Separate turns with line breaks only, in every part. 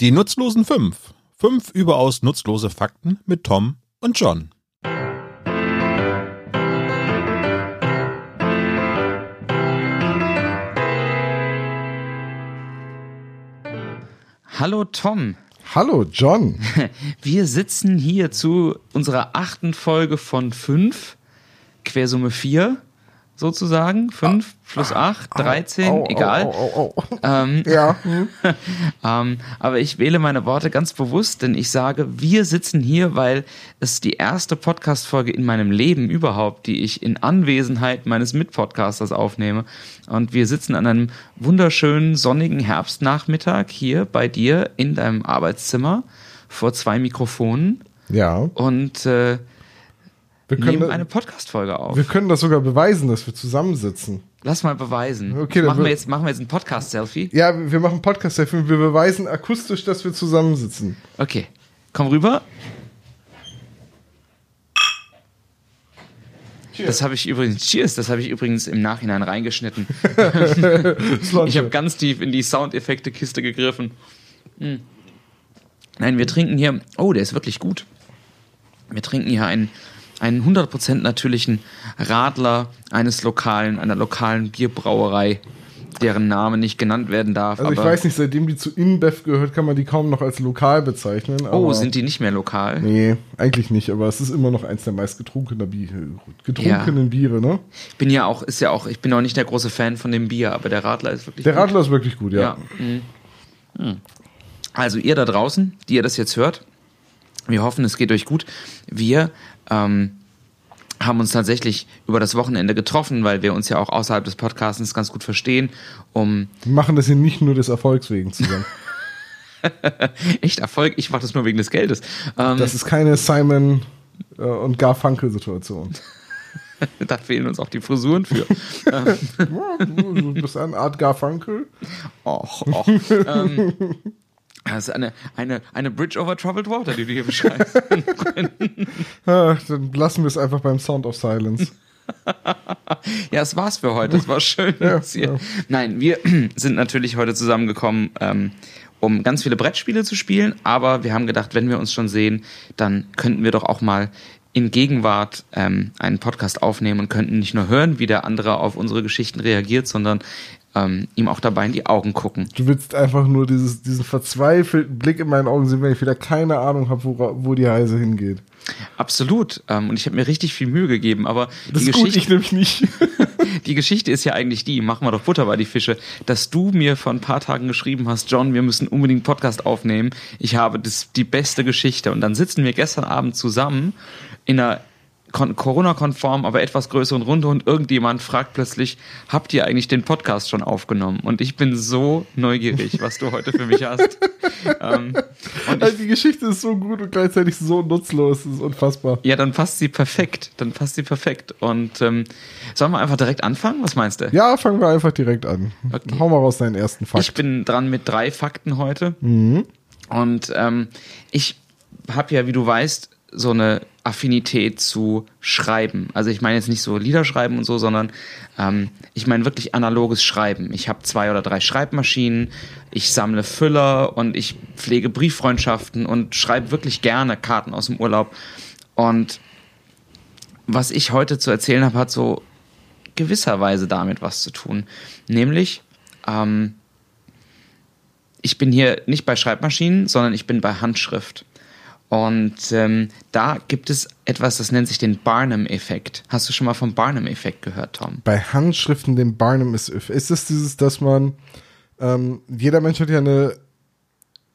Die nutzlosen fünf. Fünf überaus nutzlose Fakten mit Tom und John.
Hallo Tom.
Hallo John.
Wir sitzen hier zu unserer achten Folge von fünf, Quersumme vier sozusagen. Fünf plus acht, dreizehn,
Au, au,
egal.
au, au.
Ähm,
Ja. hm.
ähm, aber ich wähle meine Worte ganz bewusst, denn ich sage, wir sitzen hier, weil es die erste Podcast-Folge in meinem Leben überhaupt, die ich in Anwesenheit meines Mitpodcasters aufnehme. Und wir sitzen an einem wunderschönen sonnigen Herbstnachmittag hier bei dir in deinem Arbeitszimmer vor zwei Mikrofonen
Ja.
und äh,
Wir können,
nehmen eine Podcast-Folge auf.
wir können das sogar beweisen, dass wir zusammensitzen.
Lass mal beweisen.
Okay,
machen, wir jetzt, machen wir jetzt ein Podcast-Selfie?
Ja, wir machen podcast wir beweisen akustisch, dass wir zusammensitzen.
Okay, komm rüber. Das habe ich übrigens, cheers, das habe ich übrigens im Nachhinein reingeschnitten. Ich habe ganz tief in die Soundeffekte-Kiste gegriffen. Hm. Nein, wir trinken hier, oh, der ist wirklich gut. Wir trinken hier einen, einen 100% natürlichen Radler eines lokalen, einer lokalen Bierbrauerei, deren Name nicht genannt werden darf.
Also ich weiß nicht, seitdem die zu InBev gehört, kann man die kaum noch als lokal bezeichnen.
oh, sind die nicht mehr lokal?
Nee, eigentlich nicht, aber es ist immer noch eins der meist getrunkenen, Bier, getrunkenen Biere, ne?
Ich bin ja auch, ist ja auch, ich bin auch nicht der große Fan von dem Bier, aber der Radler ist wirklich
Der
gut.
Radler ist wirklich gut, ja.
Ja. mhm. Mhm. Also ihr da draußen, die ihr das jetzt hört, wir hoffen, es geht euch gut. Wir ähm, haben uns tatsächlich über das Wochenende getroffen, weil wir uns ja auch außerhalb des Podcasts ganz gut verstehen, um
Wir machen das hier nicht nur des Erfolgs wegen zusammen.
echt Erfolg. Ich mache das nur wegen des Geldes. Ähm,
Das ist keine Simon äh, und Garfunkel-Situation.
da fehlen uns auch die Frisuren für.
Du bist eine Art Garfunkel.
Och, och. ähm, das ist eine, eine, eine Bridge over Troubled Water, die du hier beschreibst.
Ah, dann lassen wir es einfach beim Sound of Silence.
Ja, es war's für heute. Es war schön. dass ihr-
ja.
Nein, wir sind natürlich heute zusammengekommen, ähm, um ganz viele Brettspiele zu spielen. Aber wir haben gedacht, wenn wir uns schon sehen, dann könnten wir doch auch mal in Gegenwart ähm, einen Podcast aufnehmen und könnten nicht nur hören, wie der andere auf unsere Geschichten reagiert, sondern ähm, ihm auch dabei in die Augen gucken.
Du willst einfach nur dieses, diesen verzweifelten Blick in meinen Augen sehen, wenn ich wieder keine Ahnung habe, wo, wo die Reise hingeht.
Absolut. Ähm, und ich habe mir richtig viel Mühe gegeben, aber
Das
die
ist gut,
Geschichte.
ich nämlich nicht.
Die Geschichte ist ja eigentlich die, machen wir doch Butter bei die Fische, dass du mir vor ein paar Tagen geschrieben hast, John, wir müssen unbedingt einen Podcast aufnehmen. Ich habe das, die beste Geschichte. Und dann sitzen wir gestern Abend zusammen in einer Corona-konform, aber etwas größeren Runde und irgendjemand fragt plötzlich, habt ihr eigentlich den Podcast schon aufgenommen? Und ich bin so neugierig, was du heute für mich hast. ähm, und
Also die Geschichte ist so gut und gleichzeitig so nutzlos. Das ist unfassbar.
ja, dann passt sie perfekt. Dann passt sie perfekt. Und ähm, sollen wir einfach direkt anfangen? Was meinst du?
Ja, fangen wir einfach direkt an.
Okay.
Hau mal raus deinen ersten Fakt.
Ich bin dran mit drei Fakten heute. Und ähm, ich habe ja, wie du weißt, so eine Affinität zu Schreiben. Also ich meine jetzt nicht so Lieder schreiben und so, sondern ähm, ich meine wirklich analoges Schreiben. Ich habe zwei oder drei Schreibmaschinen, ich sammle Füller und ich pflege Brieffreundschaften und schreibe wirklich gerne Karten aus dem Urlaub. Und was ich heute zu erzählen habe, hat so gewisserweise damit was zu tun. Nämlich, ähm, ich bin hier nicht bei Schreibmaschinen, sondern ich bin bei Handschrift. Und ähm, da gibt es etwas, das nennt sich den Barnum-Effekt. Hast du schon mal vom Barnum-Effekt gehört, Tom?
Bei Handschriften, dem Barnum ist, ist es dieses, dass man, ähm, jeder Mensch hat ja eine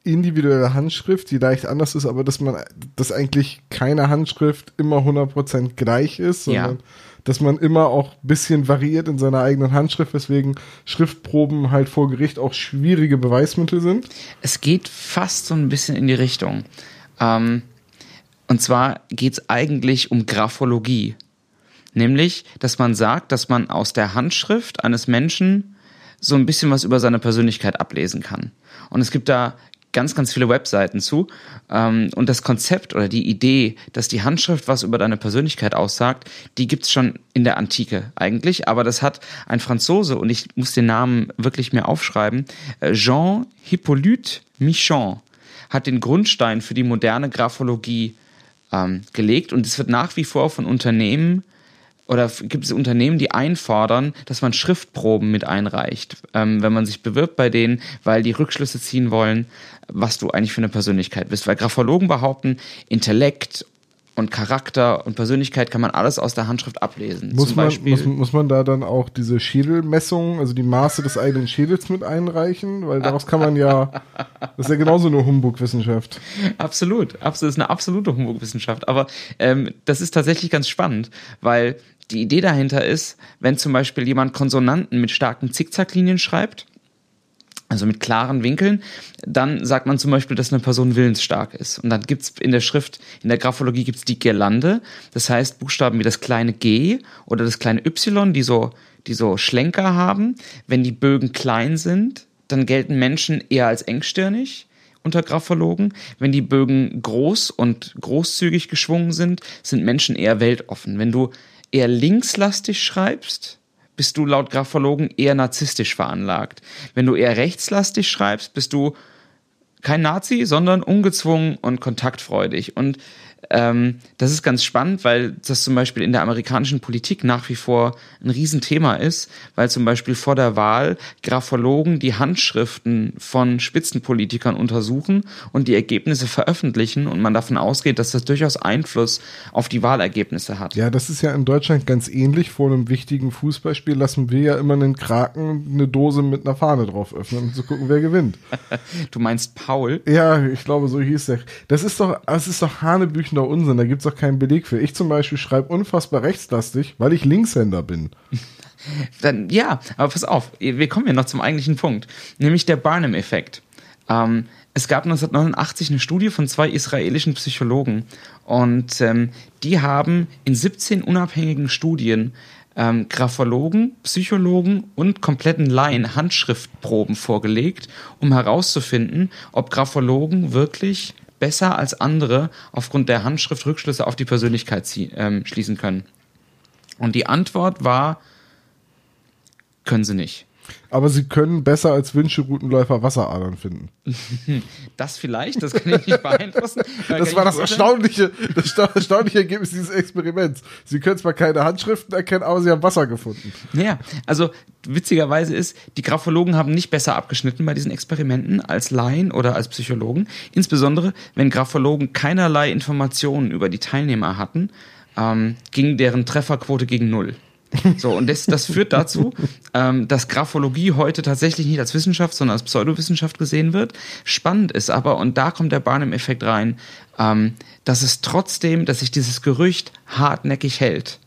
individuelle Handschrift, die leicht anders ist, aber dass man, dass eigentlich keine Handschrift immer 100% gleich ist, sondern
Ja.
dass man immer auch ein bisschen variiert in seiner eigenen Handschrift, weswegen Schriftproben halt vor Gericht auch schwierige Beweismittel sind.
Es geht fast so ein bisschen in die Richtung. Ähm, und zwar geht es eigentlich um Graphologie. Nämlich, dass man sagt, dass man aus der Handschrift eines Menschen so ein bisschen was über seine Persönlichkeit ablesen kann. Und es gibt da ganz, ganz viele Webseiten zu. Ähm, und das Konzept oder die Idee, dass die Handschrift was über deine Persönlichkeit aussagt, die gibt's schon in der Antike eigentlich. Aber das hat ein Franzose, und ich muss den Namen wirklich mir aufschreiben, äh, Jean Hippolyte Michon hat den Grundstein für die moderne Graphologie ähm, gelegt und es wird nach wie vor von Unternehmen oder gibt es Unternehmen, die einfordern, dass man Schriftproben mit einreicht, ähm, wenn man sich bewirbt bei denen, weil die Rückschlüsse ziehen wollen, was du eigentlich für eine Persönlichkeit bist. Weil Graphologen behaupten, Intellekt und Charakter und Persönlichkeit kann man alles aus der Handschrift ablesen.
Muss,
Zum
man,
Beispiel,
muss, muss man da dann auch diese Schädelmessung, also die Maße des eigenen Schädels mit einreichen? Weil daraus kann man ja, das ist ja genauso eine Humbug-Wissenschaft.
Absolut, absolut, das ist eine absolute Humbug-Wissenschaft. Aber ähm, das ist tatsächlich ganz spannend, weil die Idee dahinter ist, wenn zum Beispiel jemand Konsonanten mit starken Zickzacklinien schreibt, also mit klaren Winkeln, dann sagt man zum Beispiel, dass eine Person willensstark ist. Und dann gibt's in der Schrift, in der Graphologie gibt's die Girlande, das heißt Buchstaben wie das kleine G oder das kleine Y, die so, die so Schlenker haben. Wenn die Bögen klein sind, dann gelten Menschen eher als engstirnig unter Graphologen. Wenn die Bögen groß und großzügig geschwungen sind, sind Menschen eher weltoffen. Wenn du eher linkslastig schreibst, bist du laut Graphologen eher narzisstisch veranlagt. Wenn du eher rechtslastig schreibst, bist du kein Nazi, sondern ungezwungen und kontaktfreudig. Und ähm, das ist ganz spannend, weil das zum Beispiel in der amerikanischen Politik nach wie vor ein Riesenthema ist, weil zum Beispiel vor der Wahl Graphologen die Handschriften von Spitzenpolitikern untersuchen und die Ergebnisse veröffentlichen und man davon ausgeht, dass das durchaus Einfluss auf die Wahlergebnisse hat.
Ja, das ist ja in Deutschland ganz ähnlich. Vor einem wichtigen Fußballspiel lassen wir ja immer einen Kraken eine Dose mit einer Fahne drauf öffnen, um zu gucken, wer gewinnt.
Du meinst Paul?
Ja, ich glaube, so hieß der. Das ist doch, das ist doch hanebüchender Unsinn. Da gibt's doch keinen Beleg für. Ich zum Beispiel schreibe unfassbar rechtslastig, weil ich Linkshänder bin.
Dann, ja, aber pass auf, wir kommen ja noch zum eigentlichen Punkt, nämlich der Barnum-Effekt. Ähm, es gab 1989 eine Studie von zwei israelischen Psychologen und ähm, die haben in 17 unabhängigen Studien ähm, Graphologen, Psychologen und kompletten Laien Handschriftproben vorgelegt, um herauszufinden, ob Graphologen wirklich besser als andere aufgrund der Handschrift Rückschlüsse auf die Persönlichkeit ähm, schließen können. Und die Antwort war, können sie nicht.
Aber sie können besser als Wünscheroutenläufer Wasseradern finden.
Das vielleicht, das kann ich nicht beeinflussen.
Das war das erstaunliche, das sta- erstaunliche Ergebnis dieses Experiments. Sie können zwar keine Handschriften erkennen, aber sie haben Wasser gefunden.
Ja, also witzigerweise ist, die Graphologen haben nicht besser abgeschnitten bei diesen Experimenten als Laien oder als Psychologen. Insbesondere, wenn Graphologen keinerlei Informationen über die Teilnehmer hatten, ähm, ging deren Trefferquote gegen null. So, und das, das führt dazu, ähm, dass Graphologie heute tatsächlich nicht als Wissenschaft, sondern als Pseudowissenschaft gesehen wird. Spannend ist aber, und da kommt der Barnum-Effekt rein, ähm, dass es trotzdem, dass sich dieses Gerücht hartnäckig hält,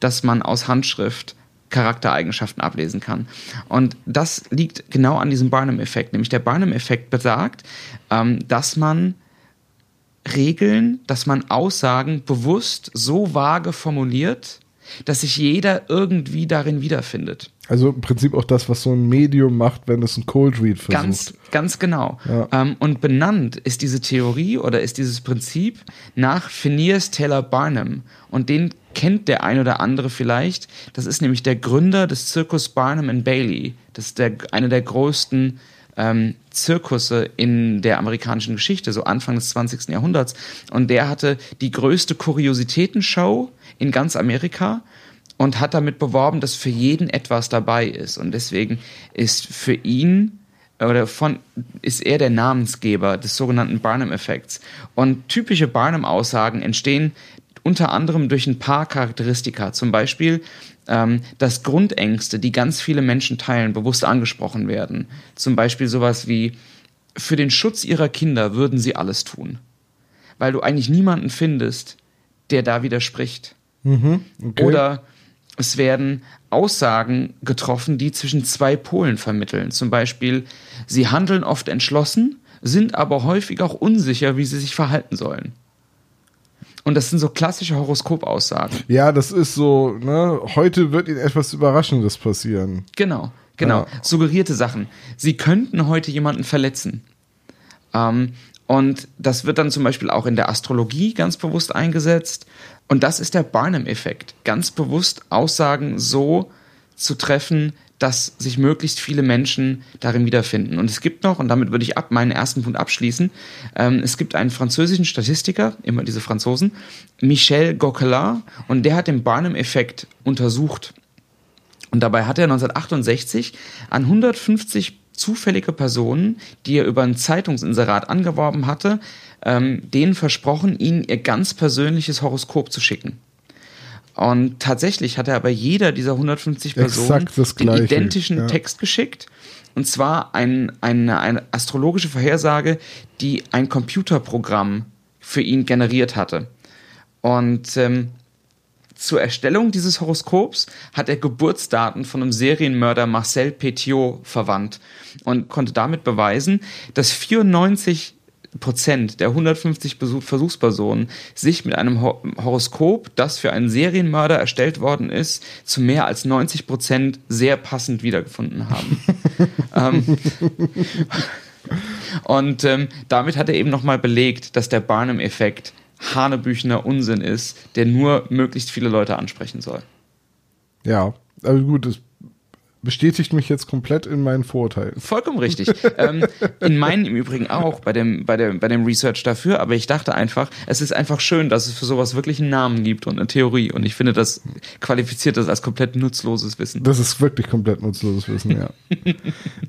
dass man aus Handschrift Charaktereigenschaften ablesen kann. Und das liegt genau an diesem Barnum-Effekt. Nämlich der Barnum-Effekt besagt, ähm, dass man Regeln, dass man Aussagen bewusst so vage formuliert, dass sich jeder irgendwie darin wiederfindet.
Also im Prinzip auch das, was so ein Medium macht, wenn es ein Cold Read versucht.
Ganz, ganz genau.
Ja.
Ähm, und benannt ist diese Theorie oder ist dieses Prinzip nach Phineas Taylor Barnum. Und den kennt der ein oder andere vielleicht. Das ist nämlich der Gründer des Zirkus Barnum and Bailey. Das ist der, einer der größten ähm, Zirkusse in der amerikanischen Geschichte, so Anfang des 20. Jahrhunderts. Und der hatte die größte Kuriositätenshow in ganz Amerika und hat damit beworben, dass für jeden etwas dabei ist. Und deswegen ist für ihn oder von ist er der Namensgeber des sogenannten Barnum-Effekts. Und typische Barnum-Aussagen entstehen unter anderem durch ein paar Charakteristika. Zum Beispiel, ähm, dass Grundängste, die ganz viele Menschen teilen, bewusst angesprochen werden. Zum Beispiel sowas wie, für den Schutz ihrer Kinder würden sie alles tun. Weil du eigentlich niemanden findest, der da widerspricht.
Okay.
Oder es werden Aussagen getroffen, die zwischen zwei Polen vermitteln. Zum Beispiel, sie handeln oft entschlossen, sind aber häufig auch unsicher, wie sie sich verhalten sollen. Und das sind so klassische Horoskopaussagen.
Ja, das ist so, ne, heute wird Ihnen etwas Überraschendes passieren.
Genau, genau.
Ja.
Suggerierte Sachen. Sie könnten heute jemanden verletzen. Ähm, und das wird dann zum Beispiel auch in der Astrologie ganz bewusst eingesetzt. Und das ist der Barnum-Effekt. Ganz bewusst Aussagen so zu treffen, dass sich möglichst viele Menschen darin wiederfinden. Und es gibt noch, und damit würde ich ab meinen ersten Punkt abschließen, ähm, es gibt einen französischen Statistiker, immer diese Franzosen, Michel Gauquelin, und der hat den Barnum-Effekt untersucht. Und dabei hat er 1968 an 150 zufällige Personen, die er über ein Zeitungsinserat angeworben hatte, ähm, denen versprochen, ihnen ihr ganz persönliches Horoskop zu schicken. Und tatsächlich hat er aber jeder dieser 150 Personen den identischen ja. Text geschickt. Und zwar ein, eine, eine astrologische Vorhersage, die ein Computerprogramm für ihn generiert hatte. Und ähm, zur Erstellung dieses Horoskops hat er Geburtsdaten von einem Serienmörder Marcel Petiot verwandt und konnte damit beweisen, dass 94 Prozent der 150 Versuchspersonen sich mit einem Horoskop, das für einen Serienmörder erstellt worden ist, zu mehr als 90 Prozent sehr passend wiedergefunden haben. ähm, und ähm, damit hat er eben nochmal belegt, dass der Barnum-Effekt hanebüchener Unsinn ist, der nur möglichst viele Leute ansprechen soll.
Ja, also gut, das bestätigt mich jetzt komplett in meinen Vorurteilen.
Vollkommen richtig. ähm, in meinen im Übrigen auch, bei dem, bei, dem, bei dem Research dafür, aber ich dachte einfach, es ist einfach schön, dass es für sowas wirklich einen Namen gibt und eine Theorie und ich finde, das qualifiziert das als komplett nutzloses Wissen.
Das ist wirklich komplett nutzloses Wissen, ja.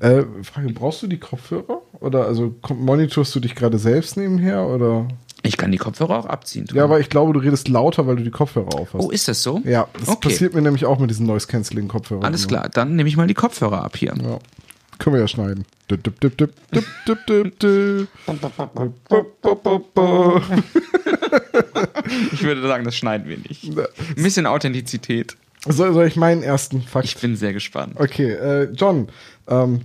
äh, Frage, brauchst du die Kopfhörer? Oder also monitorst du dich gerade selbst nebenher oder?
Ich kann die Kopfhörer auch abziehen.
Tom. Ja, aber ich glaube, du redest lauter, weil du die Kopfhörer auf hast.
Oh, ist das so?
Ja, das okay. passiert mir nämlich auch mit diesen Noise-Canceling-Kopfhörern.
Alles klar, dann nehme ich mal die Kopfhörer ab hier. Ja.
Können wir ja schneiden.
ich würde sagen, das schneiden wir nicht. Ein bisschen Authentizität.
Soll, soll ich meinen ersten
Fakt? Ich bin sehr gespannt.
Okay, äh, John, ähm,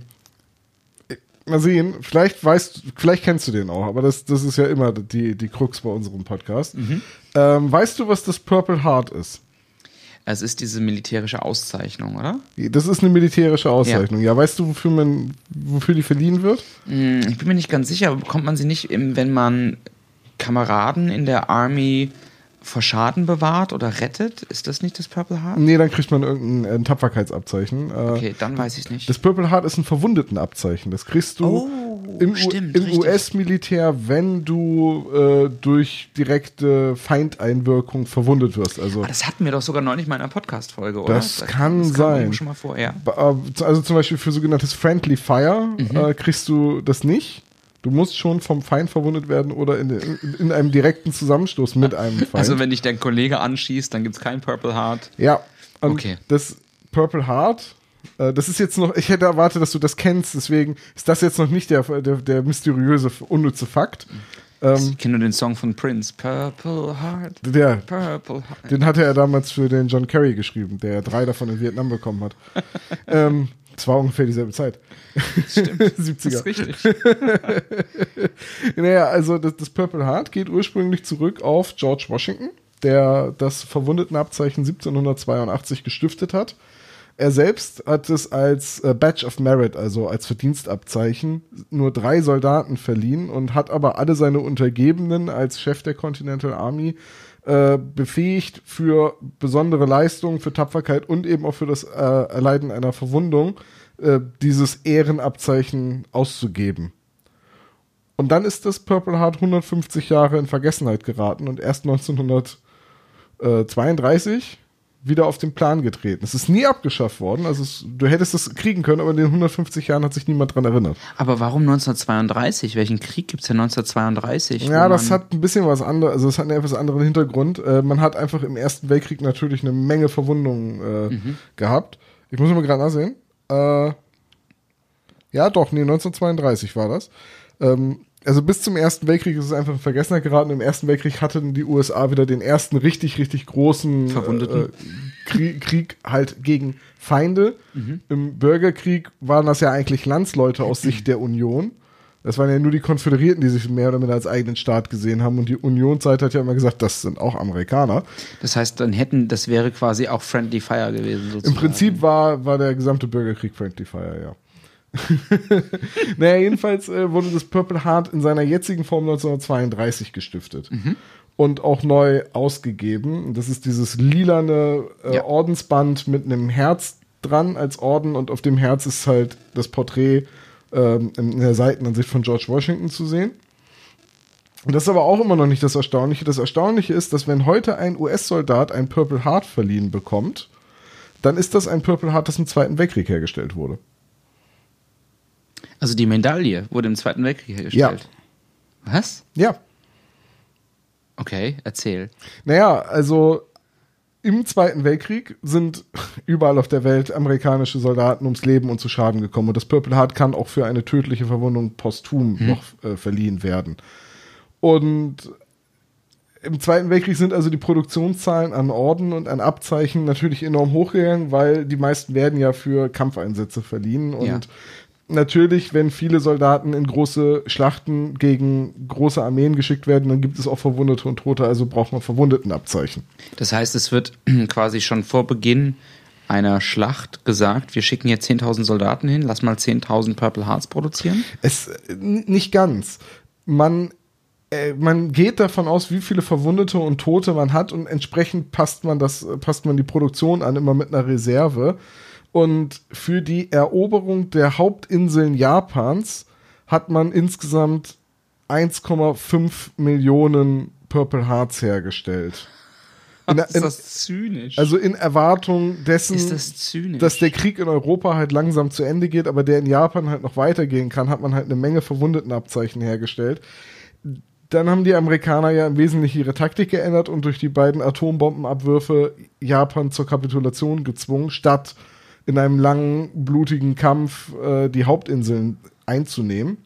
mal sehen, vielleicht weißt, vielleicht kennst du den auch, aber das, das ist ja immer die, die Krux bei unserem Podcast. Mhm. Ähm, weißt du, was das Purple Heart ist?
Es ist diese militärische Auszeichnung, oder?
Das ist eine militärische Auszeichnung. Ja, ja weißt du, wofür man, wofür die verliehen wird?
Hm, ich bin mir nicht ganz sicher, aber bekommt man sie nicht, wenn man Kameraden in der Army vor Schaden bewahrt oder rettet? Ist das nicht das Purple Heart?
Nee, dann kriegt man irgendein ein Tapferkeitsabzeichen.
Äh, okay, dann weiß ich nicht.
Das Purple Heart ist ein Verwundetenabzeichen. Das kriegst du
oh,
im, im US-Militär, wenn du äh, durch direkte Feindeinwirkung verwundet wirst. Also,
ah, das hatten wir doch sogar neulich mal in einer Podcast-Folge, oder?
Das, das kann das sein.
Schon mal vor, ja.
Äh, also zum Beispiel für sogenanntes Friendly Fire mhm. äh, kriegst du das nicht. Du musst schon vom Feind verwundet werden oder in, in, in einem direkten Zusammenstoß mit einem Feind.
Also wenn dich dein Kollege anschießt, dann gibt es kein Purple Heart.
Ja. okay. Das Purple Heart, äh, das ist jetzt noch, ich hätte erwartet, dass du das kennst, deswegen ist das jetzt noch nicht der, der, der mysteriöse, unnütze Fakt.
Ähm, ich kenne nur den Song von Prince, Purple Heart.
Der, Purple Heart. Den hatte er damals für den John Kerry geschrieben, der drei davon in Vietnam bekommen hat. ähm, es war ungefähr dieselbe Zeit.
Stimmt. 70er. Das ist richtig.
naja, also das, das, Purple Heart geht ursprünglich zurück auf George Washington, der das Verwundetenabzeichen 1782 gestiftet hat. Er selbst hat es als äh, Badge of Merit, also als Verdienstabzeichen, nur drei Soldaten verliehen und hat aber alle seine Untergebenen als Chef der Continental Army äh, befähigt für besondere Leistungen, für Tapferkeit und eben auch für das äh, Erleiden einer Verwundung äh, dieses Ehrenabzeichen auszugeben. Und dann ist das Purple Heart 150 Jahre in Vergessenheit geraten und erst 1932 wieder auf den Plan getreten. Es ist nie abgeschafft worden. Also es, du hättest es kriegen können, aber in den 150 Jahren hat sich niemand dran erinnert.
Aber warum 1932? Welchen Krieg gibt es denn 1932?
Ja, das hat ein bisschen was anderes, also es hat einen etwas anderen Hintergrund. Äh, man hat einfach im Ersten Weltkrieg natürlich eine Menge Verwundungen äh, mhm. gehabt. Ich muss mal gerade nachsehen. Äh, ja, doch, nee, 1932 war das. Ähm, also bis zum Ersten Weltkrieg ist es einfach in Vergessenheit geraten. Im Ersten Weltkrieg hatten die USA wieder den ersten richtig, richtig großen
äh,
Krieg, Krieg, halt gegen Feinde. Mhm. Im Bürgerkrieg waren das ja eigentlich Landsleute aus Sicht der Union. Das waren ja nur die Konföderierten, die sich mehr oder minder als eigenen Staat gesehen haben. Und die Unionszeit hat ja immer gesagt, das sind auch Amerikaner.
Das heißt, dann hätten, das wäre quasi auch Friendly Fire gewesen.
Sozusagen. Im Prinzip war, war der gesamte Bürgerkrieg Friendly Fire, ja. naja, jedenfalls äh, wurde das Purple Heart in seiner jetzigen Form 1932 gestiftet. Mhm. Und auch neu ausgegeben. Das ist dieses lilane äh, ja. Ordensband mit einem Herz dran als Orden und auf dem Herz ist halt das Porträt ähm, in der Seitenansicht von George Washington zu sehen. Und das ist aber auch immer noch nicht das Erstaunliche. Das Erstaunliche ist, dass wenn heute ein US-Soldat ein Purple Heart verliehen bekommt, dann ist das ein Purple Heart, das im Zweiten Weltkrieg hergestellt wurde.
Also die Medaille wurde im Zweiten Weltkrieg hergestellt. Ja. Was?
Ja.
Okay, erzähl.
Naja, also im Zweiten Weltkrieg sind überall auf der Welt amerikanische Soldaten ums Leben und zu Schaden gekommen. Und das Purple Heart kann auch für eine tödliche Verwundung posthum hm. noch äh, verliehen werden. Und im Zweiten Weltkrieg sind also die Produktionszahlen an Orden und an Abzeichen natürlich enorm hochgegangen, weil die meisten werden ja für Kampfeinsätze verliehen. Und ja natürlich, wenn viele Soldaten in große Schlachten gegen große Armeen geschickt werden, dann gibt es auch Verwundete und Tote, also braucht man Verwundetenabzeichen.
Das heißt, es wird quasi schon vor Beginn einer Schlacht gesagt, wir schicken jetzt 10.000 Soldaten hin, lass mal 10.000 Purple Hearts produzieren?
Es nicht ganz. Man äh, man geht davon aus, wie viele Verwundete und Tote man hat und entsprechend passt man das passt man die Produktion an immer mit einer Reserve. Und für die Eroberung der Hauptinseln Japans hat man insgesamt 1,5 Millionen Purple Hearts hergestellt.
In, in, ist das zynisch?
Also in Erwartung dessen, das dass der Krieg in Europa halt langsam zu Ende geht, aber der in Japan halt noch weitergehen kann, hat man halt eine Menge Verwundetenabzeichen hergestellt. Dann haben die Amerikaner ja im Wesentlichen ihre Taktik geändert und durch die beiden Atombombenabwürfe Japan zur Kapitulation gezwungen, statt in einem langen, blutigen Kampf äh, die Hauptinseln einzunehmen.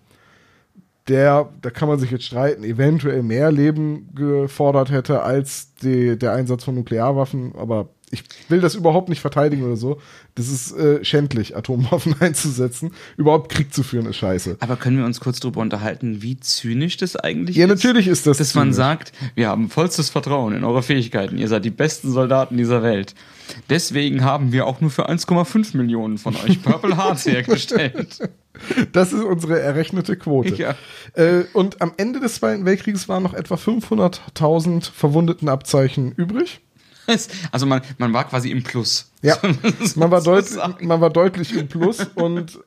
Der, da kann man sich jetzt streiten, eventuell mehr Leben gefordert hätte als die, der Einsatz von Nuklearwaffen, aber ich will das überhaupt nicht verteidigen oder so. Das ist äh, schändlich, Atomwaffen einzusetzen. Überhaupt Krieg zu führen ist scheiße.
Aber können wir uns kurz darüber unterhalten, wie zynisch das eigentlich
ja,
ist?
Ja, natürlich ist das
Dass zynisch. man sagt, wir haben vollstes Vertrauen in eure Fähigkeiten. Ihr seid die besten Soldaten dieser Welt. Deswegen haben wir auch nur für 1,5 Millionen von euch Purple Hearts hergestellt.
Das ist unsere errechnete Quote. Ja. Äh, und am Ende des Zweiten Weltkriegs waren noch etwa 500.000 Verwundetenabzeichen übrig.
Also man, man war quasi im Plus.
Ja, man war, deut man war deutlich im Plus und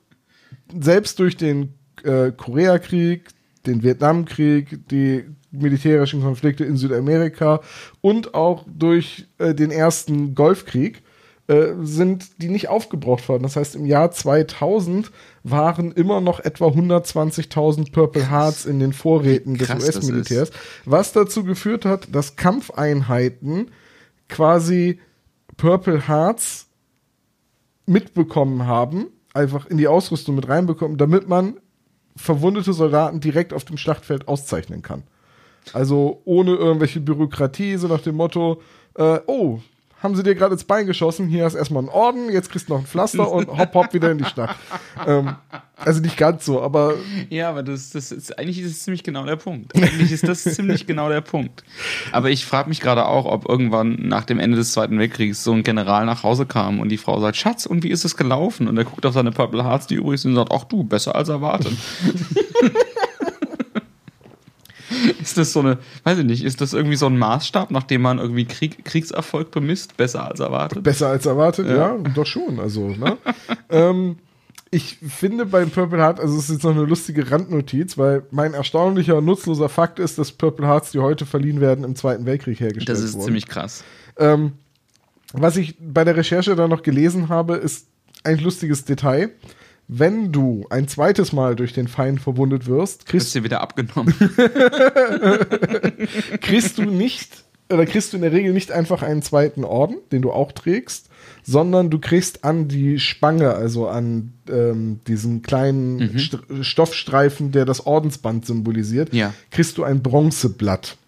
selbst durch den äh, Koreakrieg, den Vietnamkrieg, die militärischen Konflikte in Südamerika und auch durch äh, den ersten Golfkrieg äh, sind die nicht aufgebraucht worden. Das heißt, im Jahr 2000 waren immer noch etwa 120.000 Purple Hearts in den Vorräten des US-Militärs, was dazu geführt hat, dass Kampfeinheiten quasi Purple Hearts mitbekommen haben, einfach in die Ausrüstung mit reinbekommen, damit man verwundete Soldaten direkt auf dem Schlachtfeld auszeichnen kann. Also ohne irgendwelche Bürokratie, so nach dem Motto, äh, oh, haben sie dir gerade ins Bein geschossen, hier hast erstmal einen Orden, jetzt kriegst du noch ein Pflaster und hopp, hopp, wieder in die Stadt. ähm, also nicht ganz so, aber.
Ja, aber das, das ist, eigentlich ist es ziemlich genau der Punkt. Eigentlich ist das ziemlich genau der Punkt. Aber ich frage mich gerade auch, ob irgendwann nach dem Ende des Zweiten Weltkriegs so ein General nach Hause kam und die Frau sagt, Schatz, und wie ist es gelaufen? Und er guckt auf seine Purple Hearts, die übrig sind, und sagt, ach du, besser als erwartet. Ist das so eine, weiß ich nicht, ist das irgendwie so ein Maßstab, nach dem man irgendwie Krieg, Kriegserfolg bemisst? Besser als erwartet?
Besser als erwartet, ja, ja doch schon. Also, ne? ähm, ich finde beim Purple Heart, also es ist jetzt noch eine lustige Randnotiz, weil mein erstaunlicher und nutzloser Fakt ist, dass Purple Hearts, die heute verliehen werden, im Zweiten Weltkrieg hergestellt wurden.
Das ist
wurden.
ziemlich krass.
Ähm, was ich bei der Recherche da noch gelesen habe, ist ein lustiges Detail wenn du ein zweites Mal durch den Feind verwundet wirst,
kriegst du wieder abgenommen.
kriegst du nicht oder kriegst du in der Regel nicht einfach einen zweiten Orden, den du auch trägst, sondern du kriegst an die Spange, also an ähm, diesen kleinen mhm. St Stoffstreifen, der das Ordensband symbolisiert,
ja.
kriegst du ein Bronzeblatt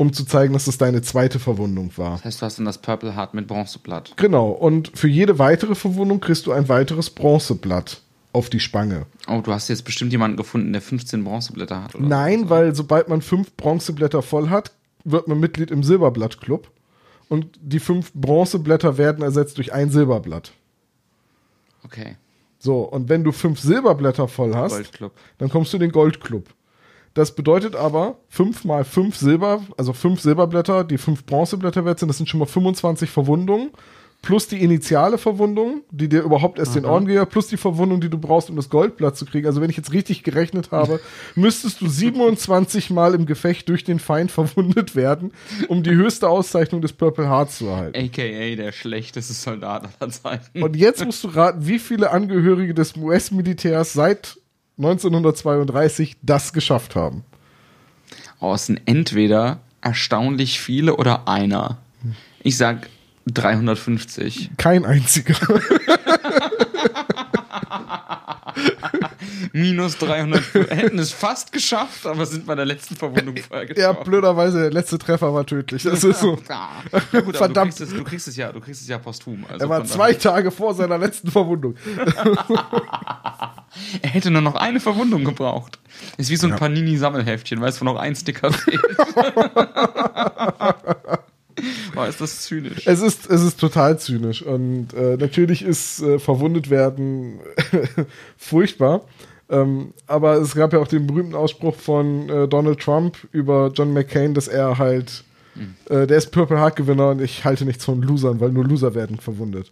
um zu zeigen, dass es deine zweite Verwundung war.
Das heißt, du hast dann das Purple Heart mit Bronzeblatt.
Genau, und für jede weitere Verwundung kriegst du ein weiteres Bronzeblatt auf die Spange.
Oh, du hast jetzt bestimmt jemanden gefunden, der 15 Bronzeblätter hat,
oder? Nein, so. weil sobald man fünf Bronzeblätter voll hat, wird man Mitglied im Silberblattclub. Und die fünf Bronzeblätter werden ersetzt durch ein Silberblatt.
Okay.
So, und wenn du fünf Silberblätter voll hast, dann kommst du in den Goldclub. Das bedeutet aber, fünf mal fünf Silber, also fünf Silberblätter, die fünf Bronzeblätter wert sind, das sind schon mal 25 Verwundungen. plus die initiale Verwundung, die dir überhaupt erst den Orden gibt, plus die Verwundung, die du brauchst, um das Goldblatt zu kriegen. Also wenn ich jetzt richtig gerechnet habe, müsstest du 27 Mal im Gefecht durch den Feind verwundet werden, um die höchste Auszeichnung des Purple Hearts zu erhalten.
AKA der schlechteste Soldat aller Zeiten.
Und jetzt musst du raten, wie viele Angehörige des US-Militärs seit 1932 das geschafft haben.
Sind entweder erstaunlich viele oder einer. Ich sag 350.
Kein einziger.
Minus 300. Wir hätten es fast geschafft, aber sind bei der letzten Verwundung vorher
ja, blöderweise, der letzte Treffer war tödlich. Das ist so.
Ja, gut,
Verdammt.
Du kriegst, es, du kriegst es ja, du kriegst es ja posthum. Also
Er war zwei Tage vor seiner letzten Verwundung.
Er hätte nur noch eine Verwundung gebraucht. Ist wie so ein Panini-Sammelheftchen, weißt du, wo noch ein Sticker fehlt. Boah, ist das zynisch.
Es ist, es ist total zynisch. Und äh, natürlich ist äh, verwundet werden furchtbar. Ähm, aber es gab ja auch den berühmten Ausspruch von äh, Donald Trump über John McCain, dass er halt, äh, der ist Purple Heart Gewinner und ich halte nichts von Losern, weil nur Loser werden verwundet.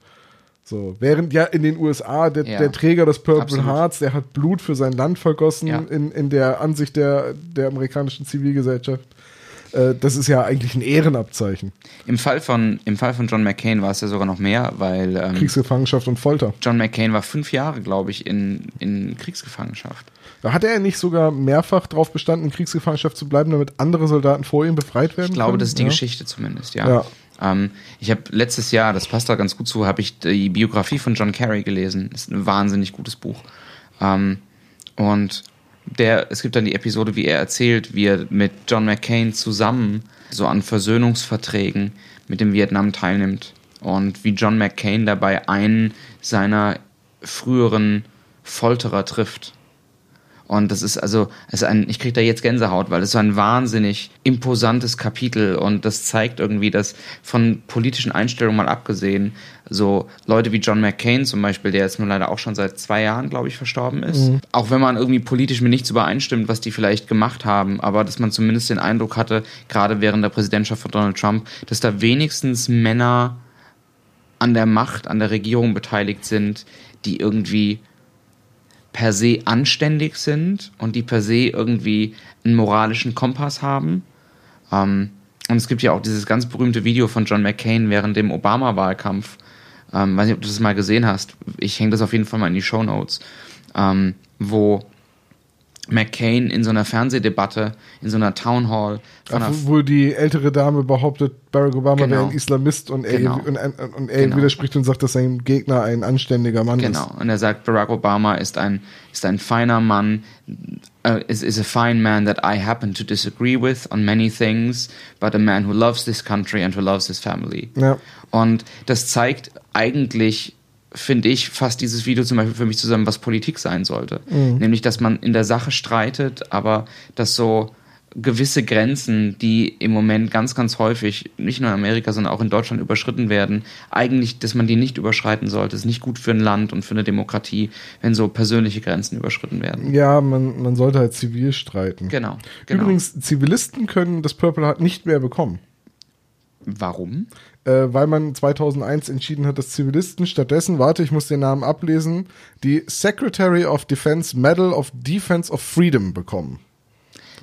So, während ja in den USA der,
Ja.
der Träger des Purple
Absolut.
Hearts, der hat Blut für sein Land vergossen
Ja.
in, in der Ansicht der, der amerikanischen Zivilgesellschaft. Äh, das ist ja eigentlich ein Ehrenabzeichen.
Im Fall, von, Im Fall von John McCain war es ja sogar noch mehr, weil ähm,
Kriegsgefangenschaft und Folter.
John McCain war fünf Jahre, glaube ich, in, in Kriegsgefangenschaft.
Hat er nicht sogar mehrfach darauf bestanden, in Kriegsgefangenschaft zu bleiben, damit andere Soldaten vor ihm befreit werden
Ich glaube,
können?
das ist die
ja.
Geschichte zumindest, ja.
Ja.
Ähm, ich habe letztes Jahr, das passt da ganz gut zu, habe ich die Biografie von John Kerry gelesen. Ist ein wahnsinnig gutes Buch. Ähm, und der, es gibt dann die Episode, wie er erzählt, wie er mit John McCain zusammen so an Versöhnungsverträgen mit dem Vietnam teilnimmt. Und wie John McCain dabei einen seiner früheren Folterer trifft. Und das ist also, es ist ein, ich kriege da jetzt Gänsehaut, weil es so ein wahnsinnig imposantes Kapitel. Und das zeigt irgendwie, dass von politischen Einstellungen mal abgesehen, so Leute wie John McCain zum Beispiel, der jetzt nur leider auch schon seit zwei Jahren, glaube ich, verstorben ist, auch wenn man irgendwie politisch mit nichts übereinstimmt, was die vielleicht gemacht haben, aber dass man zumindest den Eindruck hatte, gerade während der Präsidentschaft von Donald Trump, dass da wenigstens Männer an der Macht, an der Regierung beteiligt sind, die irgendwie per se anständig sind und die per se irgendwie einen moralischen Kompass haben. Ähm, und es gibt ja auch dieses ganz berühmte Video von John McCain während dem Obama-Wahlkampf. Ähm, weiß nicht, ob du das mal gesehen hast. Ich hänge das auf jeden Fall mal in die Show Notes, ähm, wo McCain in so einer Fernsehdebatte, in so einer Town Hall
Ach, wo die ältere Dame behauptet, Barack Obama
Genau.
wäre ein Islamist und er,
Genau.
und, und, er
Genau.
widerspricht und sagt, dass sein Gegner ein anständiger Mann
Genau. Und er sagt, Barack Obama ist ein, ist ein feiner Mann, uh, is, is a fine man that I happen to disagree with on many things, but a man who loves this country and who loves his family.
ist. Ja.
Und das zeigt eigentlich, finde ich, fast dieses Video zum Beispiel für mich zusammen, was Politik sein sollte. Nämlich, dass man in der Sache streitet, aber dass so gewisse Grenzen, die im Moment ganz, ganz häufig, nicht nur in Amerika, sondern auch in Deutschland überschritten werden, eigentlich, dass man die nicht überschreiten sollte. Es ist nicht gut für ein Land und für eine Demokratie, wenn so persönliche Grenzen überschritten werden.
Ja, man, man sollte halt zivil streiten.
Genau. genau.
Übrigens, Zivilisten können das Purple Heart nicht mehr bekommen.
Warum?
Äh, weil man 2001 entschieden hat, dass Zivilisten stattdessen, warte, ich muss den Namen ablesen, die Secretary of Defense Medal of Defense of Freedom bekommen.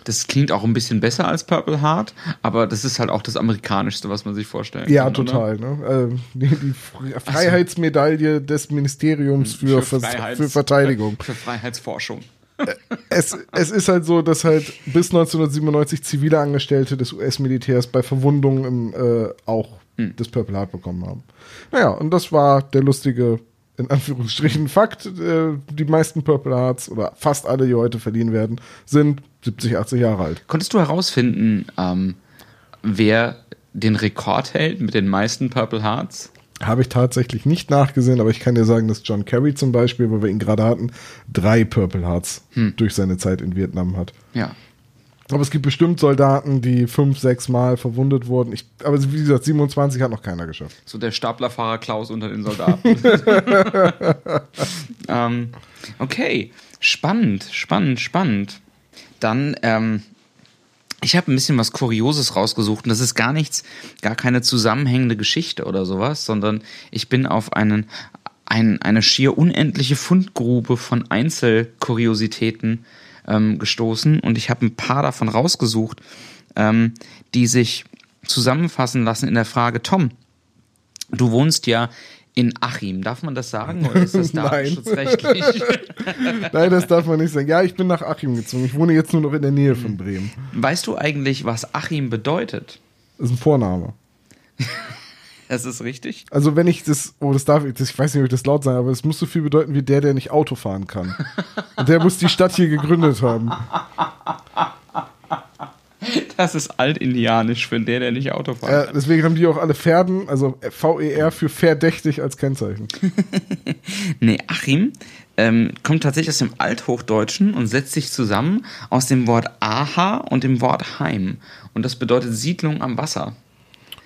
Das klingt auch ein bisschen besser als Purple Heart, aber das ist halt auch das Amerikanischste, was man sich vorstellen
Ja,
kann.
total. Ne? Äh, die die Fre- Freiheitsmedaille des Ministeriums für, für,
Freiheits-
für Verteidigung.
Für Freiheitsforschung.
es, es ist halt so, dass halt bis 1997 zivile Angestellte des US-Militärs bei Verwundungen im, äh, auch das Purple Heart bekommen haben. Naja, und das war der lustige, in Anführungsstrichen, Fakt. Äh, die meisten Purple Hearts oder fast alle, die heute verliehen werden, sind 70, 80 Jahre alt.
Konntest du herausfinden, ähm, wer den Rekord hält mit den meisten Purple Hearts?
Habe ich tatsächlich nicht nachgesehen, aber ich kann dir sagen, dass John Kerry zum Beispiel, wo wir ihn gerade hatten, drei Purple Hearts durch seine Zeit in Vietnam hat.
Ja.
Aber es gibt bestimmt Soldaten, die fünf, sechs Mal verwundet wurden. Ich, aber wie gesagt, 27 hat noch keiner geschafft.
So der Staplerfahrer Klaus unter den Soldaten. ähm, okay, spannend, spannend, spannend. Dann ähm, ich habe ein bisschen was Kurioses rausgesucht und das ist gar nichts, gar keine zusammenhängende Geschichte oder sowas, sondern ich bin auf einen, ein, eine schier unendliche Fundgrube von Einzelkuriositäten ähm, gestoßen und ich habe ein paar davon rausgesucht, ähm, die sich zusammenfassen lassen in der Frage, Tom, du wohnst ja in Achim. Darf man das sagen oder ist das
Nein.
datenschutzrechtlich?
Nein, das darf man nicht sagen. Ja, ich bin nach Achim gezogen. Ich wohne jetzt nur noch in der Nähe von Bremen.
weißt du eigentlich, was Achim bedeutet?
Das ist ein Vorname.
Das ist richtig.
Also wenn ich das, oh, das darf ich, das, ich weiß nicht, ob ich das laut sage, aber es muss so viel bedeuten wie der, der nicht Auto fahren kann. Und der muss die Stadt hier gegründet haben.
Das ist altindianisch für der, der nicht Auto fahren
Äh,
kann.
deswegen haben die auch alle Pferden, also VER für verdächtig als Kennzeichen.
Nee, Achim ähm, kommt tatsächlich aus dem Althochdeutschen und setzt sich zusammen aus dem Wort Aha und dem Wort Heim. Und das bedeutet Siedlung am Wasser.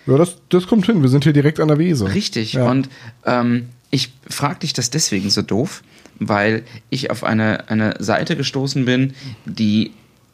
Ja, das, das kommt hin. Wir sind hier direkt an der Weser.
Richtig.
Ja.
Und ähm, ich frage dich das deswegen so doof, weil ich auf eine, eine Seite gestoßen bin, die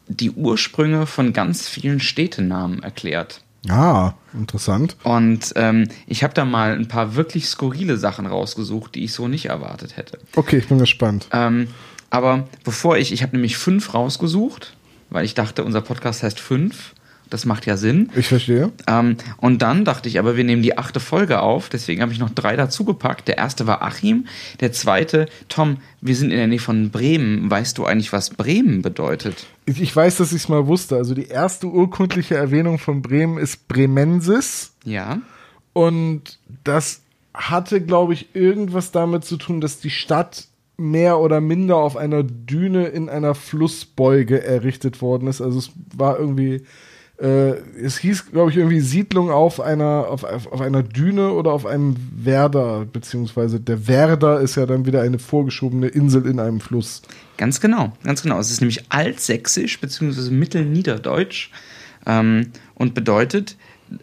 die Ursprünge von ganz vielen Städtenamen erklärt.
Ah, interessant.
Und ähm, ich habe da mal ein paar wirklich skurrile Sachen rausgesucht, die ich so nicht erwartet hätte.
Okay, ich bin gespannt.
Ähm, aber bevor ich, ich habe nämlich fünf rausgesucht, weil ich dachte, unser Podcast heißt fünf. Das macht ja Sinn.
Ich verstehe.
Ähm, und dann dachte ich, aber wir nehmen die achte Folge auf, deswegen habe ich noch drei dazugepackt. Der erste war Achim, der zweite, Tom, wir sind in der Nähe von Bremen. Weißt du eigentlich, was Bremen bedeutet?
Ich, ich weiß, dass ich es mal wusste. Also die erste urkundliche Erwähnung von Bremen ist Bremensis.
Ja.
Und das hatte, glaube ich, irgendwas damit zu tun, dass die Stadt mehr oder minder auf einer Düne in einer Flussbeuge errichtet worden ist. Also es war irgendwie, äh, es hieß, glaube ich, irgendwie Siedlung auf einer, auf, auf einer Düne oder auf einem Werder, beziehungsweise der Werder ist ja dann wieder eine vorgeschobene Insel in einem Fluss.
Ganz genau, ganz genau. Es ist nämlich altsächsisch bzw. mittelniederdeutsch ähm, und bedeutet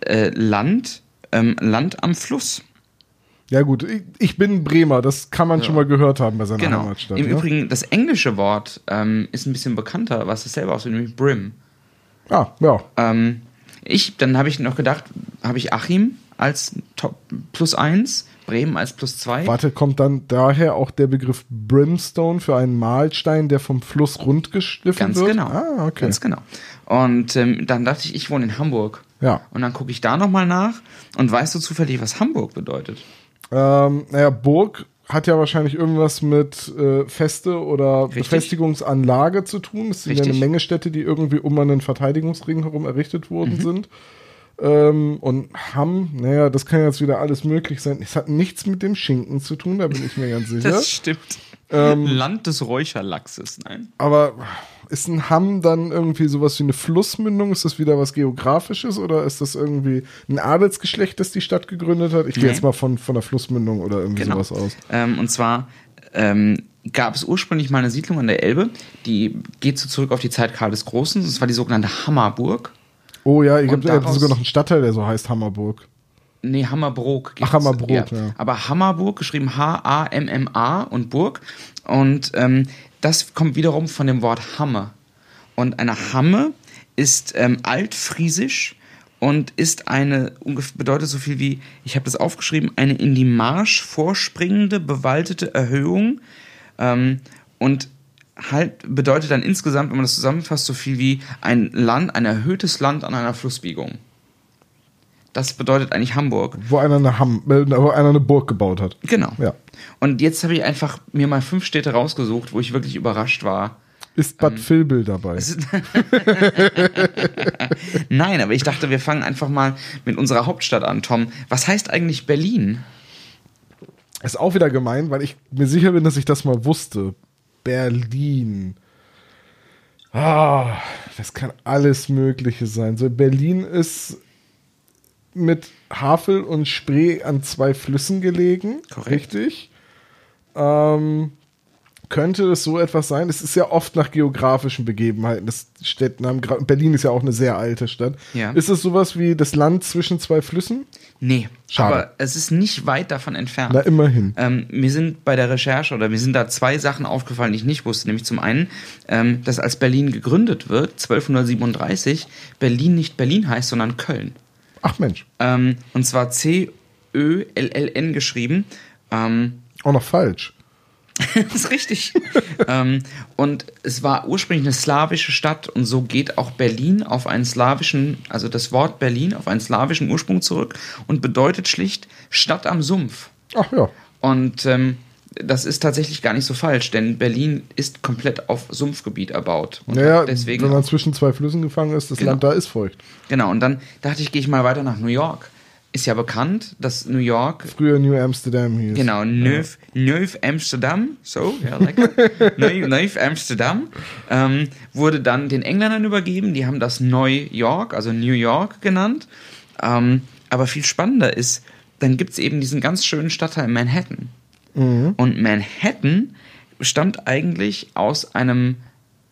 äh, Land, ähm, Land am Fluss.
Ja gut, ich, ich bin Bremer, das kann man schon mal gehört haben bei seiner
Genau.
Heimatstadt.
Im
ja?
Übrigen, das englische Wort ähm, ist ein bisschen bekannter, was es selber aussieht, nämlich Brim.
Ah, ja.
Ähm, ich, dann habe ich noch gedacht, habe ich Achim als Top plus eins, Bremen als plus zwei.
Warte, kommt dann daher auch der Begriff Brimstone für einen Mahlstein, der vom Fluss rund geschliffen
Ganz
wird?
genau.
Ah, okay.
Ganz genau. Und ähm, dann dachte ich, ich wohne in Hamburg.
Ja.
Und dann gucke ich da nochmal nach und weißt du zufällig, was Hamburg bedeutet?
Ähm, naja, Burg hat ja wahrscheinlich irgendwas mit äh, Feste oder
Richtig.
Befestigungsanlage zu tun. Es sind ja eine. Menge Städte, die irgendwie um einen Verteidigungsring herum errichtet
Mhm.
worden sind. Ähm, und Hamm, naja, das kann jetzt wieder alles möglich sein. Es hat nichts mit dem Schinken zu tun, da bin ich mir ganz sicher.
Das stimmt.
Ähm,
Land des Räucherlachses, nein?
Aber ist ein Hamm dann irgendwie sowas wie eine Flussmündung? Ist das wieder was Geografisches oder ist das irgendwie ein Adelsgeschlecht, das die Stadt gegründet hat? Ich gehe
Nee.
jetzt mal von, von der Flussmündung oder irgendwie
Genau.
sowas aus.
Ähm, und zwar ähm, gab es ursprünglich mal eine Siedlung an der Elbe, die geht so zurück auf die Zeit Karl des Großen. Das war die sogenannte Hammerburg.
Oh ja, ich glaube,
daraus-
sogar noch einen Stadtteil, der so heißt Hammerburg.
Nee, Hammerbrook.
Ach, Hammerbrook, ja.
Aber Hammerburg, geschrieben H-A-M-M-A und Burg. Und ähm, das kommt wiederum von dem Wort Hamme. Und eine Hamme ist ähm, altfriesisch und ist eine, bedeutet so viel wie, ich habe das aufgeschrieben, eine in die Marsch vorspringende, bewaldete Erhöhung. Ähm, und halt bedeutet dann insgesamt, wenn man das zusammenfasst, so viel wie ein Land, ein erhöhtes Land an einer Flussbiegung. Das bedeutet eigentlich Hamburg.
Wo einer eine, Hamm, äh, wo einer eine Burg gebaut hat.
Genau.
Ja.
Und jetzt habe ich einfach mir mal fünf Städte rausgesucht, wo ich wirklich überrascht war.
Ist Bad Vilbel dabei?
Nein, aber ich dachte, wir fangen einfach mal mit unserer Hauptstadt an, Tom. Was heißt eigentlich Berlin?
Ist auch wieder gemein, weil ich mir sicher bin, dass ich das mal wusste. Berlin. Ah, das kann alles Mögliche sein. So, Berlin ist mit Havel und Spree an zwei Flüssen gelegen.
Korrekt.
Richtig. Ähm, könnte es so etwas sein? Es ist ja oft nach geografischen Begebenheiten. Das Städtenamen, gra- Berlin ist ja auch eine sehr alte Stadt.
Ja.
Ist es sowas wie das Land zwischen zwei Flüssen?
Nee,
Schade.
aber es ist nicht weit davon entfernt.
Na, immerhin.
Ähm, mir sind bei der Recherche oder mir sind da zwei Sachen aufgefallen, die ich nicht wusste. Nämlich zum einen, ähm, dass als Berlin gegründet wird, 1237, Berlin nicht Berlin heißt, sondern Köln.
Ach Mensch,
Ähm, und zwar C-Ö-L-L-N geschrieben. Ähm,
auch noch falsch.
das ist richtig. ähm, und es war ursprünglich eine slawische Stadt und so geht auch Berlin auf einen slawischen, also das Wort Berlin auf einen slawischen Ursprung zurück und bedeutet schlicht Stadt am Sumpf.
Ach ja.
Und ähm, das ist tatsächlich gar nicht so falsch, denn Berlin ist komplett auf Sumpfgebiet erbaut. Und
Naja,
deswegen
wenn man zwischen zwei Flüssen gefangen ist, das
Genau.
Land da ist feucht.
genau, und dann dachte ich, gehe ich mal weiter nach New York. Ist ja bekannt, dass New York
Früher New Amsterdam hieß.
Genau, Neuf, Neuf Amsterdam, so, ja, lecker. Neu, Neuf Amsterdam ähm, wurde dann den Engländern übergeben. Die haben das Neu York, also New York genannt. Ähm, aber viel spannender ist, dann gibt es eben diesen ganz schönen Stadtteil Manhattan. Und Manhattan stammt eigentlich aus einem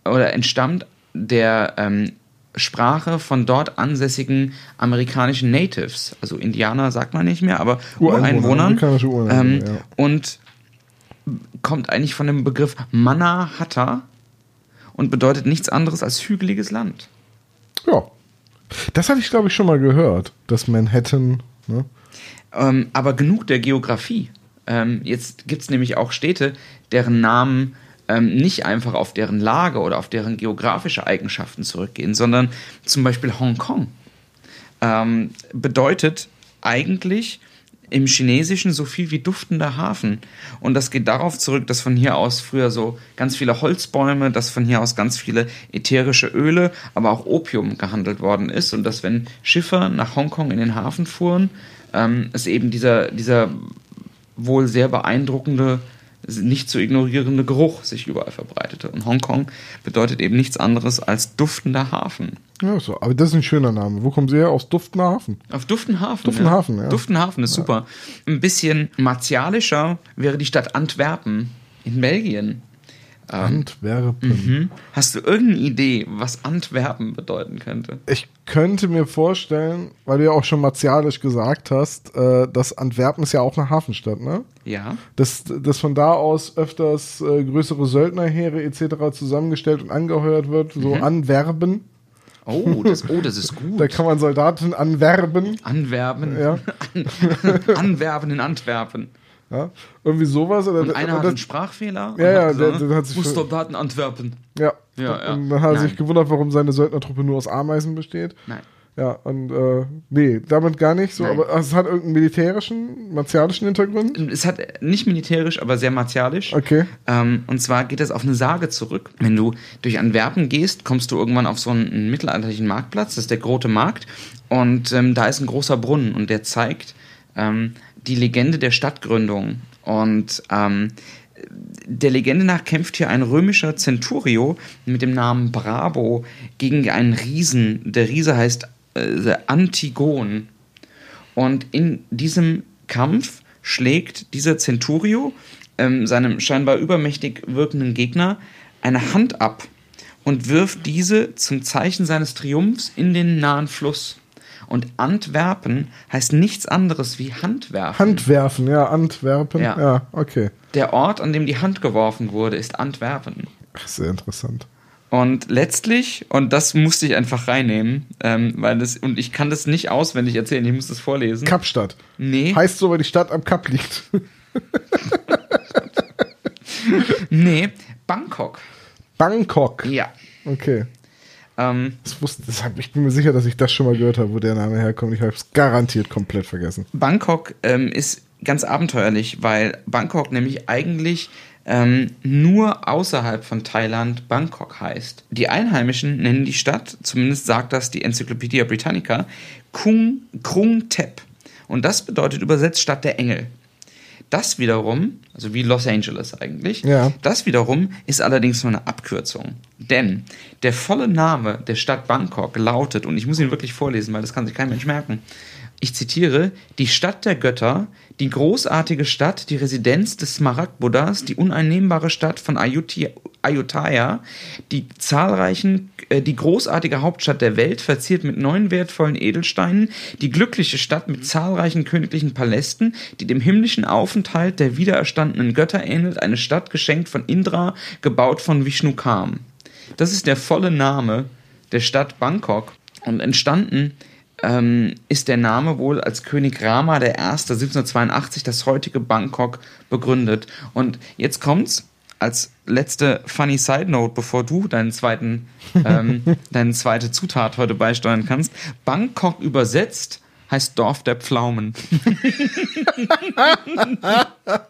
oder entstammt der ähm, Sprache von dort ansässigen amerikanischen Natives, also Indianer sagt man nicht mehr, aber
Ureinwohner,
Ureinwohnern.
amerikanische Ureinwohner,
ähm,
ja.
Und kommt eigentlich von dem Begriff Manahatta und bedeutet nichts anderes als hügeliges Land.
Ja. Das hatte ich, glaube ich, schon mal gehört. Das Manhattan. Ne?
Ähm, aber genug der Geografie. Ähm, jetzt gibt es nämlich auch Städte, deren Namen ähm, nicht einfach auf deren Lage oder auf deren geografische Eigenschaften zurückgehen, sondern zum Beispiel Hongkong. Ähm, bedeutet eigentlich im Chinesischen so viel wie duftender Hafen. Und das geht darauf zurück, dass von hier aus früher so ganz viele Holzbäume, dass von hier aus ganz viele ätherische Öle, aber auch Opium gehandelt worden ist. Und dass wenn Schiffer nach Hongkong in den Hafen fuhren, ähm, es eben dieser, dieser wohl sehr beeindruckende, nicht zu ignorierende Geruch sich überall verbreitete. Und Hongkong bedeutet eben nichts anderes als duftender Hafen.
Ja, so. Aber das ist ein schöner Name. Wo kommen Sie her? Aus Duftender Hafen.
Auf Duftenhafen.
Duftenhafen, ja.
Duftenhafen ist super. Ein bisschen martialischer wäre die Stadt Antwerpen in Belgien.
Antwerpen.
Hm? Hast du irgendeine Idee, was Antwerpen bedeuten könnte?
Ich könnte mir vorstellen, weil du ja auch schon martialisch gesagt hast, äh, dass Antwerpen ist ja auch eine Hafenstadt, ne?
Ja.
Dass, dass von da aus öfters äh, größere Söldnerheere etc. zusammengestellt und angeheuert wird, so
Mhm.
anwerben.
Oh, das, oh, das ist gut.
Da kann man Soldaten anwerben.
Anwerben.
Ja.
Anwerben in Antwerpen.
Ja, irgendwie sowas. Oder,
Und einer hat
oder-
einen Sprachfehler.
Ja,
und
ja,
hat
der-
gesagt,
der hat sich
Soldaten Antwerpen.
ja.
Ja.
Und dann hat er sich gewundert, warum seine Söldnertruppe nur aus Ameisen besteht.
Nein.
Ja, und äh, nee, damit gar nicht so,
Nein.
aber es hat irgendeinen militärischen, martialischen Hintergrund.
Es hat nicht militärisch, aber sehr martialisch.
Okay.
Ähm, und zwar geht das auf eine Sage zurück. Wenn du durch Antwerpen gehst, kommst du irgendwann auf so einen, einen mittelalterlichen Marktplatz, das ist der Grote Markt. Und ähm, da ist ein großer Brunnen und der zeigt ähm, die Legende der Stadtgründung. Und ähm, der Legende nach kämpft hier ein römischer Centurio mit dem Namen Brabo gegen einen Riesen. Der Riese heißt äh, Antigon. Und in diesem Kampf schlägt dieser Centurio ähm, seinem scheinbar übermächtig wirkenden Gegner eine Hand ab und wirft diese zum Zeichen seines Triumphs in den nahen Fluss. Und Antwerpen heißt nichts anderes wie Handwerfen.
Handwerfen, ja, Antwerpen. Ja.
Ja.
okay.
Der Ort, an dem die Hand geworfen wurde, ist Antwerpen.
Ach, sehr interessant.
Und letztlich, und das musste ich einfach reinnehmen, ähm, weil das, und ich kann das nicht auswendig erzählen, ich muss das vorlesen.
Kapstadt.
nee,
Heißt so, weil die Stadt am Kap liegt.
nee, Bangkok.
Bangkok.
Ja.
Okay.
Ähm,
Das wusste, das hab, ich bin mir sicher, dass ich das schon mal gehört habe, wo der Name herkommt. Ich habe es garantiert komplett vergessen.
Bangkok ähm, ist ganz abenteuerlich, weil Bangkok nämlich eigentlich ähm, nur außerhalb von Thailand Bangkok heißt. Die Einheimischen nennen die Stadt, zumindest sagt das die Enzyklopädie Britannica, Kung, Krung Thep. Und das bedeutet übersetzt Stadt der Engel. Das wiederum, also wie Los Angeles eigentlich,
Ja.
das wiederum ist allerdings nur eine Abkürzung. Denn der volle Name der Stadt Bangkok lautet, und ich muss ihn wirklich vorlesen, weil das kann sich kein Mensch merken, ich zitiere, die Stadt der Götter, die großartige Stadt, die Residenz des Smaragd-Buddhas, die uneinnehmbare Stadt von Ayutthaya, die zahlreichen, äh, die großartige Hauptstadt der Welt, verziert mit neun wertvollen Edelsteinen, die glückliche Stadt mit zahlreichen königlichen Palästen, die dem himmlischen Aufenthalt der wiedererstandenen Götter ähnelt, eine Stadt geschenkt von Indra, gebaut von Vishnu Kam. Das ist der volle Name der Stadt Bangkok und entstanden ähm, ist der Name wohl als König Rama I. 1782 das heutige Bangkok begründet. Und jetzt kommt's als letzte funny Side Note, bevor du deinen zweiten, ähm, deine zweite Zutat heute beisteuern kannst. Bangkok übersetzt heißt Dorf der Pflaumen.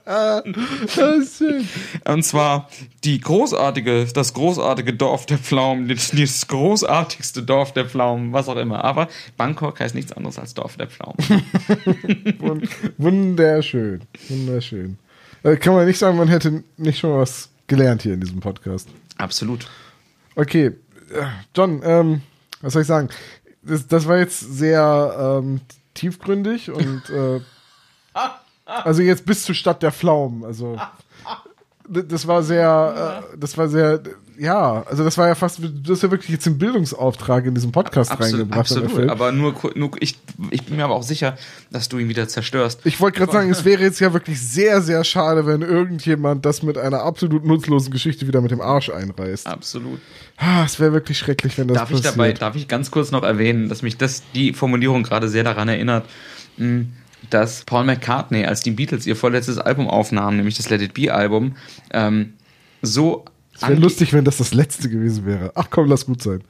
Das ist schön.
Und zwar die großartige, das großartige Dorf der Pflaumen, das, das großartigste Dorf der Pflaumen, was auch immer. Aber Bangkok heißt nichts anderes als Dorf der Pflaumen.
Wund- Wunderschön. Wunderschön. Äh, kann man nicht sagen, man hätte nicht schon was gelernt hier in diesem Podcast.
Absolut.
Okay, äh, John, ähm, was soll ich sagen? Das, das war jetzt sehr ähm, tiefgründig und äh, also jetzt bis zur Stadt der Pflaumen. Also das war sehr, äh, das war sehr, ja, also das war ja fast, du hast ja wirklich jetzt den Bildungsauftrag in diesem Podcast
Absolut,
reingebracht.
absolut. Aber nur, nur ich, ich bin mir aber auch sicher, dass du ihn wieder zerstörst.
Ich wollte gerade sagen, es wäre jetzt ja wirklich sehr, sehr schade, wenn irgendjemand das mit einer absolut nutzlosen Geschichte wieder mit dem Arsch einreißt.
Absolut.
Ah, es wäre wirklich schrecklich, wenn das
Darf ich
passiert.
dabei, darf ich ganz kurz noch erwähnen, dass mich das, die Formulierung gerade sehr daran erinnert, mh, dass Paul McCartney, als die Beatles ihr vorletztes Album aufnahmen, nämlich das Let It Be Album, ähm, so
es wäre lustig, wenn das das letzte gewesen wäre. Ach komm, lass gut sein.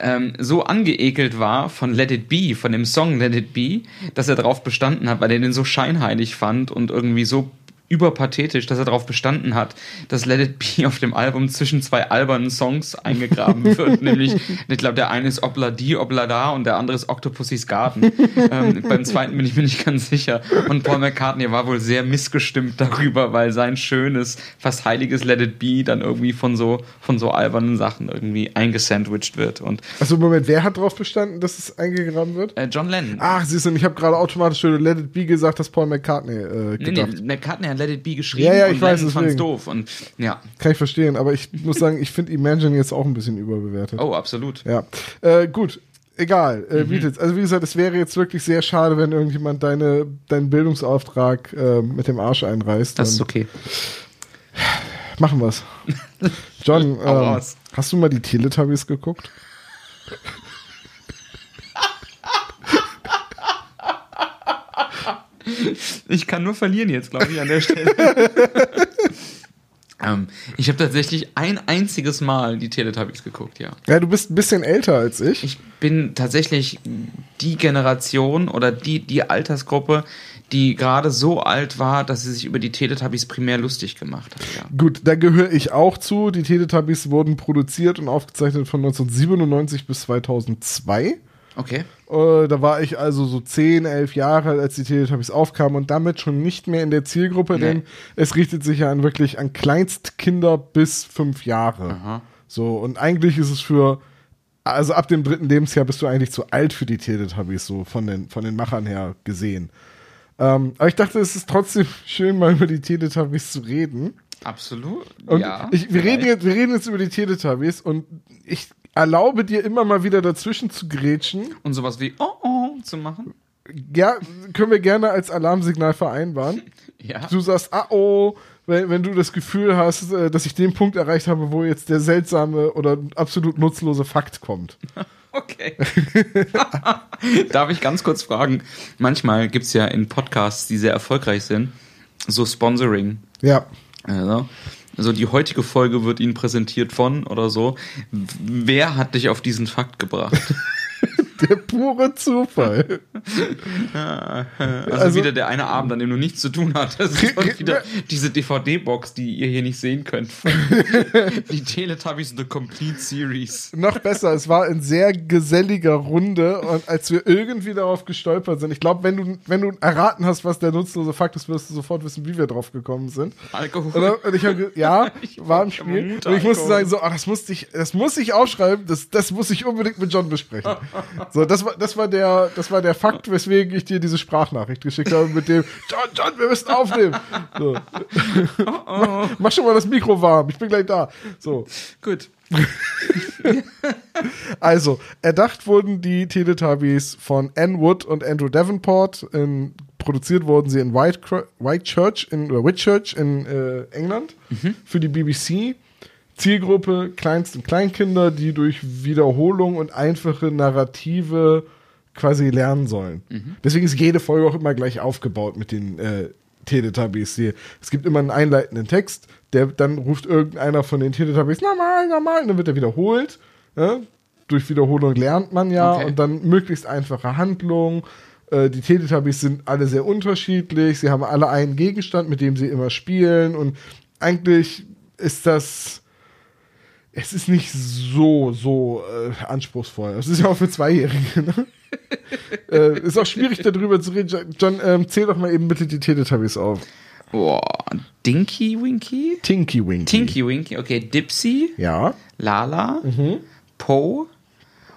ähm, so angeekelt war von Let It Be, von dem Song Let It Be, dass er darauf bestanden hat, weil er den so scheinheilig fand und irgendwie so überpathetisch, dass er darauf bestanden hat, dass Let It Be auf dem Album zwischen zwei albernen Songs eingegraben wird. Nämlich, ich glaube, der eine ist Obladi, Oblada und der andere ist Octopussys Garten. ähm, beim zweiten bin ich mir nicht ganz sicher. Und Paul McCartney war wohl sehr missgestimmt darüber, weil sein schönes, fast heiliges Let It Be dann irgendwie von so, von so albernen Sachen irgendwie eingesandwiched wird. Und
Also Moment, wer hat darauf bestanden, dass es eingegraben wird?
äh, John Lennon.
Ach, siehst du, ich habe gerade automatisch Let It Be gesagt, dass Paul McCartney äh,
Nee,
gedacht.
nee, McCartney hat Let It Be geschrieben
Ja, ja,
und
ich weiß,
Lennon fand's doof. Und ja,
Kann ich verstehen, aber ich muss sagen, ich finde Imagine jetzt auch ein bisschen überbewertet.
oh, absolut.
Ja, äh, gut. Egal, äh,
Mhm.
Beatles. Also wie gesagt, es wäre jetzt wirklich sehr schade, wenn irgendjemand deine, deinen Bildungsauftrag äh, mit dem Arsch einreißt.
Das ist okay.
Machen wir's. John, ähm, hast du mal die Teletubbies geguckt?
Ich kann nur verlieren jetzt, glaube ich, an der Stelle. ähm, ich habe tatsächlich ein einziges Mal die Teletubbies geguckt, ja.
Ja, du bist ein bisschen älter als ich.
Ich bin tatsächlich die Generation oder die, die Altersgruppe, die gerade so alt war, dass sie sich über die Teletubbies primär lustig gemacht hat, ja.
Gut, da gehöre ich auch zu. Die Teletubbies wurden produziert und aufgezeichnet von 1997 bis 2002.
Okay.
Äh, da war ich also so 10, 11 Jahre, alt, als die Teletubbies aufkamen und damit schon nicht mehr in der Zielgruppe,
Nee.
denn es richtet sich ja an wirklich an Kleinstkinder bis 5 Jahre.
Aha.
So, und eigentlich ist es für, also ab dem dritten Lebensjahr bist du eigentlich zu alt für die Teletubbies, so von den, von den Machern her gesehen. Ähm, aber ich dachte, es ist trotzdem schön, mal über die Teletubbies zu reden.
Absolut.
Und
ja.
ich, wir, reden jetzt, wir reden jetzt über die Teletubbies und ich erlaube dir immer mal wieder dazwischen zu grätschen.
Und sowas wie oh oh zu machen.
Ja, können wir gerne als Alarmsignal vereinbaren.
Ja.
Du sagst, ah oh, wenn, wenn du das Gefühl hast, äh, dass ich den Punkt erreicht habe, wo jetzt der seltsame oder absolut nutzlose Fakt kommt.
Okay. Darf ich ganz kurz fragen? Manchmal gibt es ja in Podcasts, die sehr erfolgreich sind, so Sponsoring.
Ja.
Also, also die heutige Folge wird Ihnen präsentiert von oder so. Wer hat dich auf diesen Fakt gebracht?
Der pure Zufall.
Also,
Also-
wieder der eine Abend, an dem du nichts zu tun hattest. Und wieder diese DVD-Box, die ihr hier nicht sehen könnt. die Teletubbies The Complete Series.
Noch besser, es war in sehr geselliger Runde und als wir irgendwie darauf gestolpert sind, ich glaube, wenn du, wenn du erraten hast, was der nutzlose Fakt ist, wirst du sofort wissen, wie wir drauf gekommen sind.
Alkohol.
Und ich habe ja,
Ich
war im Spiel. Und ich musste sagen, so, ach, das musste ich, das muss ich aufschreiben, das, das muss ich unbedingt mit John besprechen. So, das war, das war der, das war der Fakt, weswegen ich dir diese Sprachnachricht geschickt habe mit dem John, John, wir müssen aufnehmen. So. mach, mach schon mal das Mikro warm, ich bin gleich da. So.
Gut.
Also, erdacht wurden die Teletubbies von Ann Wood und Andrew Davenport. In, produziert wurden sie in White, Whitechurch in, oder Whitchurch in äh, England für die BBC. Zielgruppe Kleinst- und Kleinkinder, die durch Wiederholung und einfache Narrative quasi lernen sollen. Deswegen ist jede Folge auch immer gleich aufgebaut mit den äh, Teletubbies. Die, es gibt immer einen einleitenden Text, der dann ruft irgendeiner von den Teletubbies normal, normal, und dann wird er wiederholt. Ja? Durch Wiederholung lernt man ja
Okay.
und dann möglichst einfache Handlung. Äh, Die Teletubbies sind alle sehr unterschiedlich. Sie haben alle einen Gegenstand, mit dem sie immer spielen. Und eigentlich ist das. Es ist nicht so, so äh, anspruchsvoll. Es ist ja auch für Zweijährige. Ne? äh, ist auch schwierig darüber zu reden. John, ähm, zähl doch mal eben bitte die Teletubbies auf.
Boah, Dinky Winky?
Tinky Winky.
Tinky Winky, okay, Dipsy,
Ja.
Lala, Poe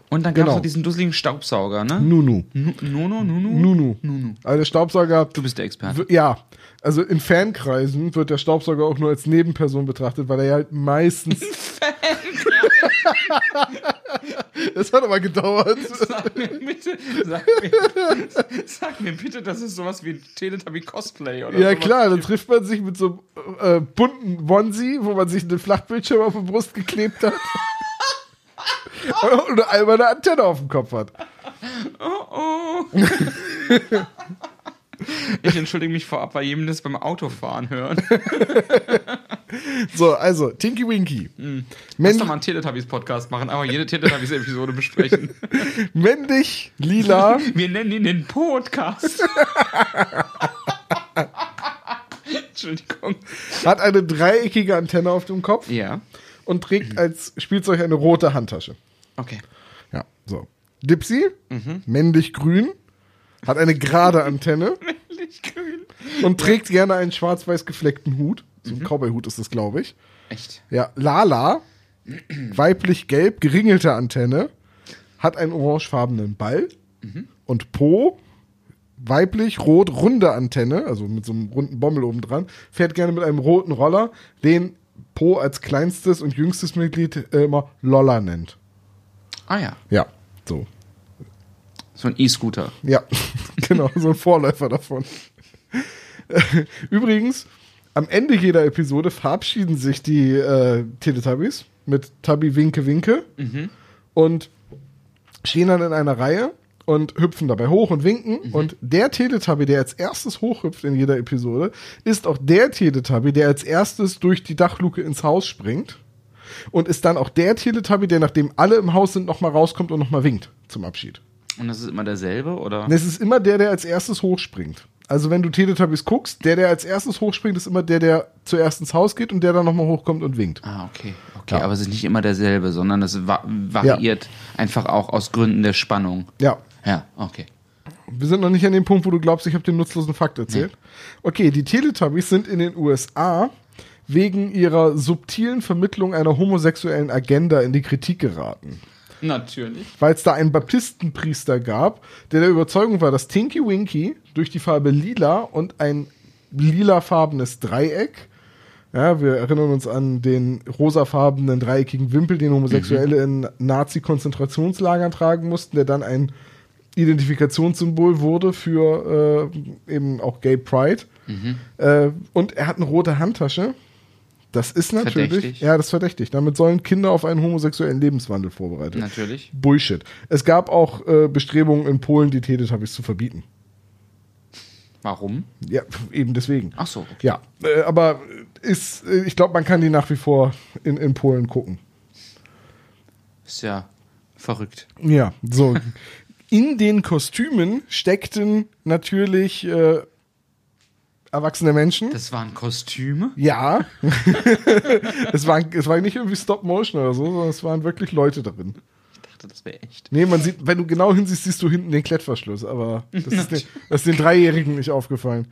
und dann gab es
Genau.
noch diesen dusseligen Staubsauger, ne?
Nunu.
Nu- Nono, Nunu?
Nunu.
Nunu.
Also Staubsauger.
Du bist der Experte.
Ja. Also in Fankreisen wird der Staubsauger auch nur als Nebenperson betrachtet, weil er ja halt meistens. das hat aber gedauert.
Sag mir bitte, sag mir, sag mir bitte, das ist sowas wie Teletubby Cosplay oder
Ja
sowas.
klar, dann trifft man sich mit so einem äh, bunten Onesie, wo man sich einen Flachbildschirm auf die Brust geklebt hat. Und einmal eine Antenne auf dem Kopf hat.
Oh. Ich entschuldige mich vorab bei jedem, das beim Autofahren hören.
So, also, Tinky Winky.
Lass
Männ
doch mal einen Teletubbies-Podcast machen, aber jede Teletubbies-Episode besprechen.
männlich, lila,
Wir nennen ihn den Podcast. Entschuldigung.
hat eine dreieckige Antenne auf dem Kopf
Ja,
und trägt als Spielzeug eine rote Handtasche.
okay.
Ja, so. Dipsy, männlich grün, hat eine gerade Antenne und trägt gerne einen schwarz-weiß gefleckten Hut. So ein Cowboy-Hut ist das, glaube ich.
Echt?
Ja, Lala, weiblich gelb, geringelte Antenne, hat einen orangefarbenen Ball. Und Po, weiblich rot, runde Antenne, also mit so einem runden Bommel oben dran, fährt gerne mit einem roten Roller, den Po als kleinstes und jüngstes Mitglied äh, immer Lolla nennt.
Ah ja,
Ja, so.
So ein E-Scooter.
Ja, genau, so ein Vorläufer davon. Übrigens, am Ende jeder Episode verabschieden sich die äh, Teletubbies mit Tubby Winke Winke und stehen dann in einer Reihe und hüpfen dabei hoch und winken. Und der Teletubby, der als erstes hochhüpft in jeder Episode, ist auch der Teletubby, der als erstes durch die Dachluke ins Haus springt. Und ist dann auch der Teletubby, der nachdem alle im Haus sind, nochmal rauskommt und nochmal winkt zum Abschied.
Und das ist immer derselbe, oder?
Es ist immer der, der als erstes hochspringt. Also wenn du Teletubbies guckst, der, der als erstes hochspringt, ist immer der, der zuerst ins Haus geht und der dann nochmal hochkommt und winkt.
Ah, okay. Okay,
Ja.
aber es ist nicht immer derselbe, sondern es va variiert einfach auch aus Gründen der Spannung.
Ja.
Ja, okay.
Wir sind noch nicht an dem Punkt, wo du glaubst, ich habe den nutzlosen Fakt erzählt. Okay, die Teletubbies sind in den USA wegen ihrer subtilen Vermittlung einer homosexuellen Agenda in die Kritik geraten.
Natürlich.
weil es da einen Baptistenpriester gab, der der Überzeugung war, dass Tinky Winky durch die Farbe lila und ein lilafarbenes Dreieck, ja, wir erinnern uns an den rosafarbenen dreieckigen Wimpel, den Homosexuelle in Nazi-Konzentrationslagern tragen mussten, der dann ein Identifikationssymbol wurde für äh, eben auch Gay Pride. Äh, und er hat eine rote Handtasche. Das ist natürlich,
Verdächtig.
ja, das ist verdächtig. Damit sollen Kinder auf einen homosexuellen Lebenswandel vorbereitet.
Natürlich.
Bullshit. Es gab auch äh, Bestrebungen in Polen, die Teletubbies zu verbieten.
Warum?
Ja, eben deswegen.
Ach so, okay.
Ja, äh, aber ist, äh, ich glaube, man kann die nach wie vor in, in Polen gucken.
Ist ja verrückt.
Ja, so. In den Kostümen steckten natürlich äh, erwachsene Menschen.
Das waren Kostüme?
ja. es, war, es war nicht irgendwie Stop-Motion oder so, sondern es waren wirklich Leute drin.
Ich dachte, das wäre echt.
Nee, man sieht, wenn du genau hinsiehst, siehst du hinten den Klettverschluss, aber das ist, den, das ist den Dreijährigen nicht aufgefallen.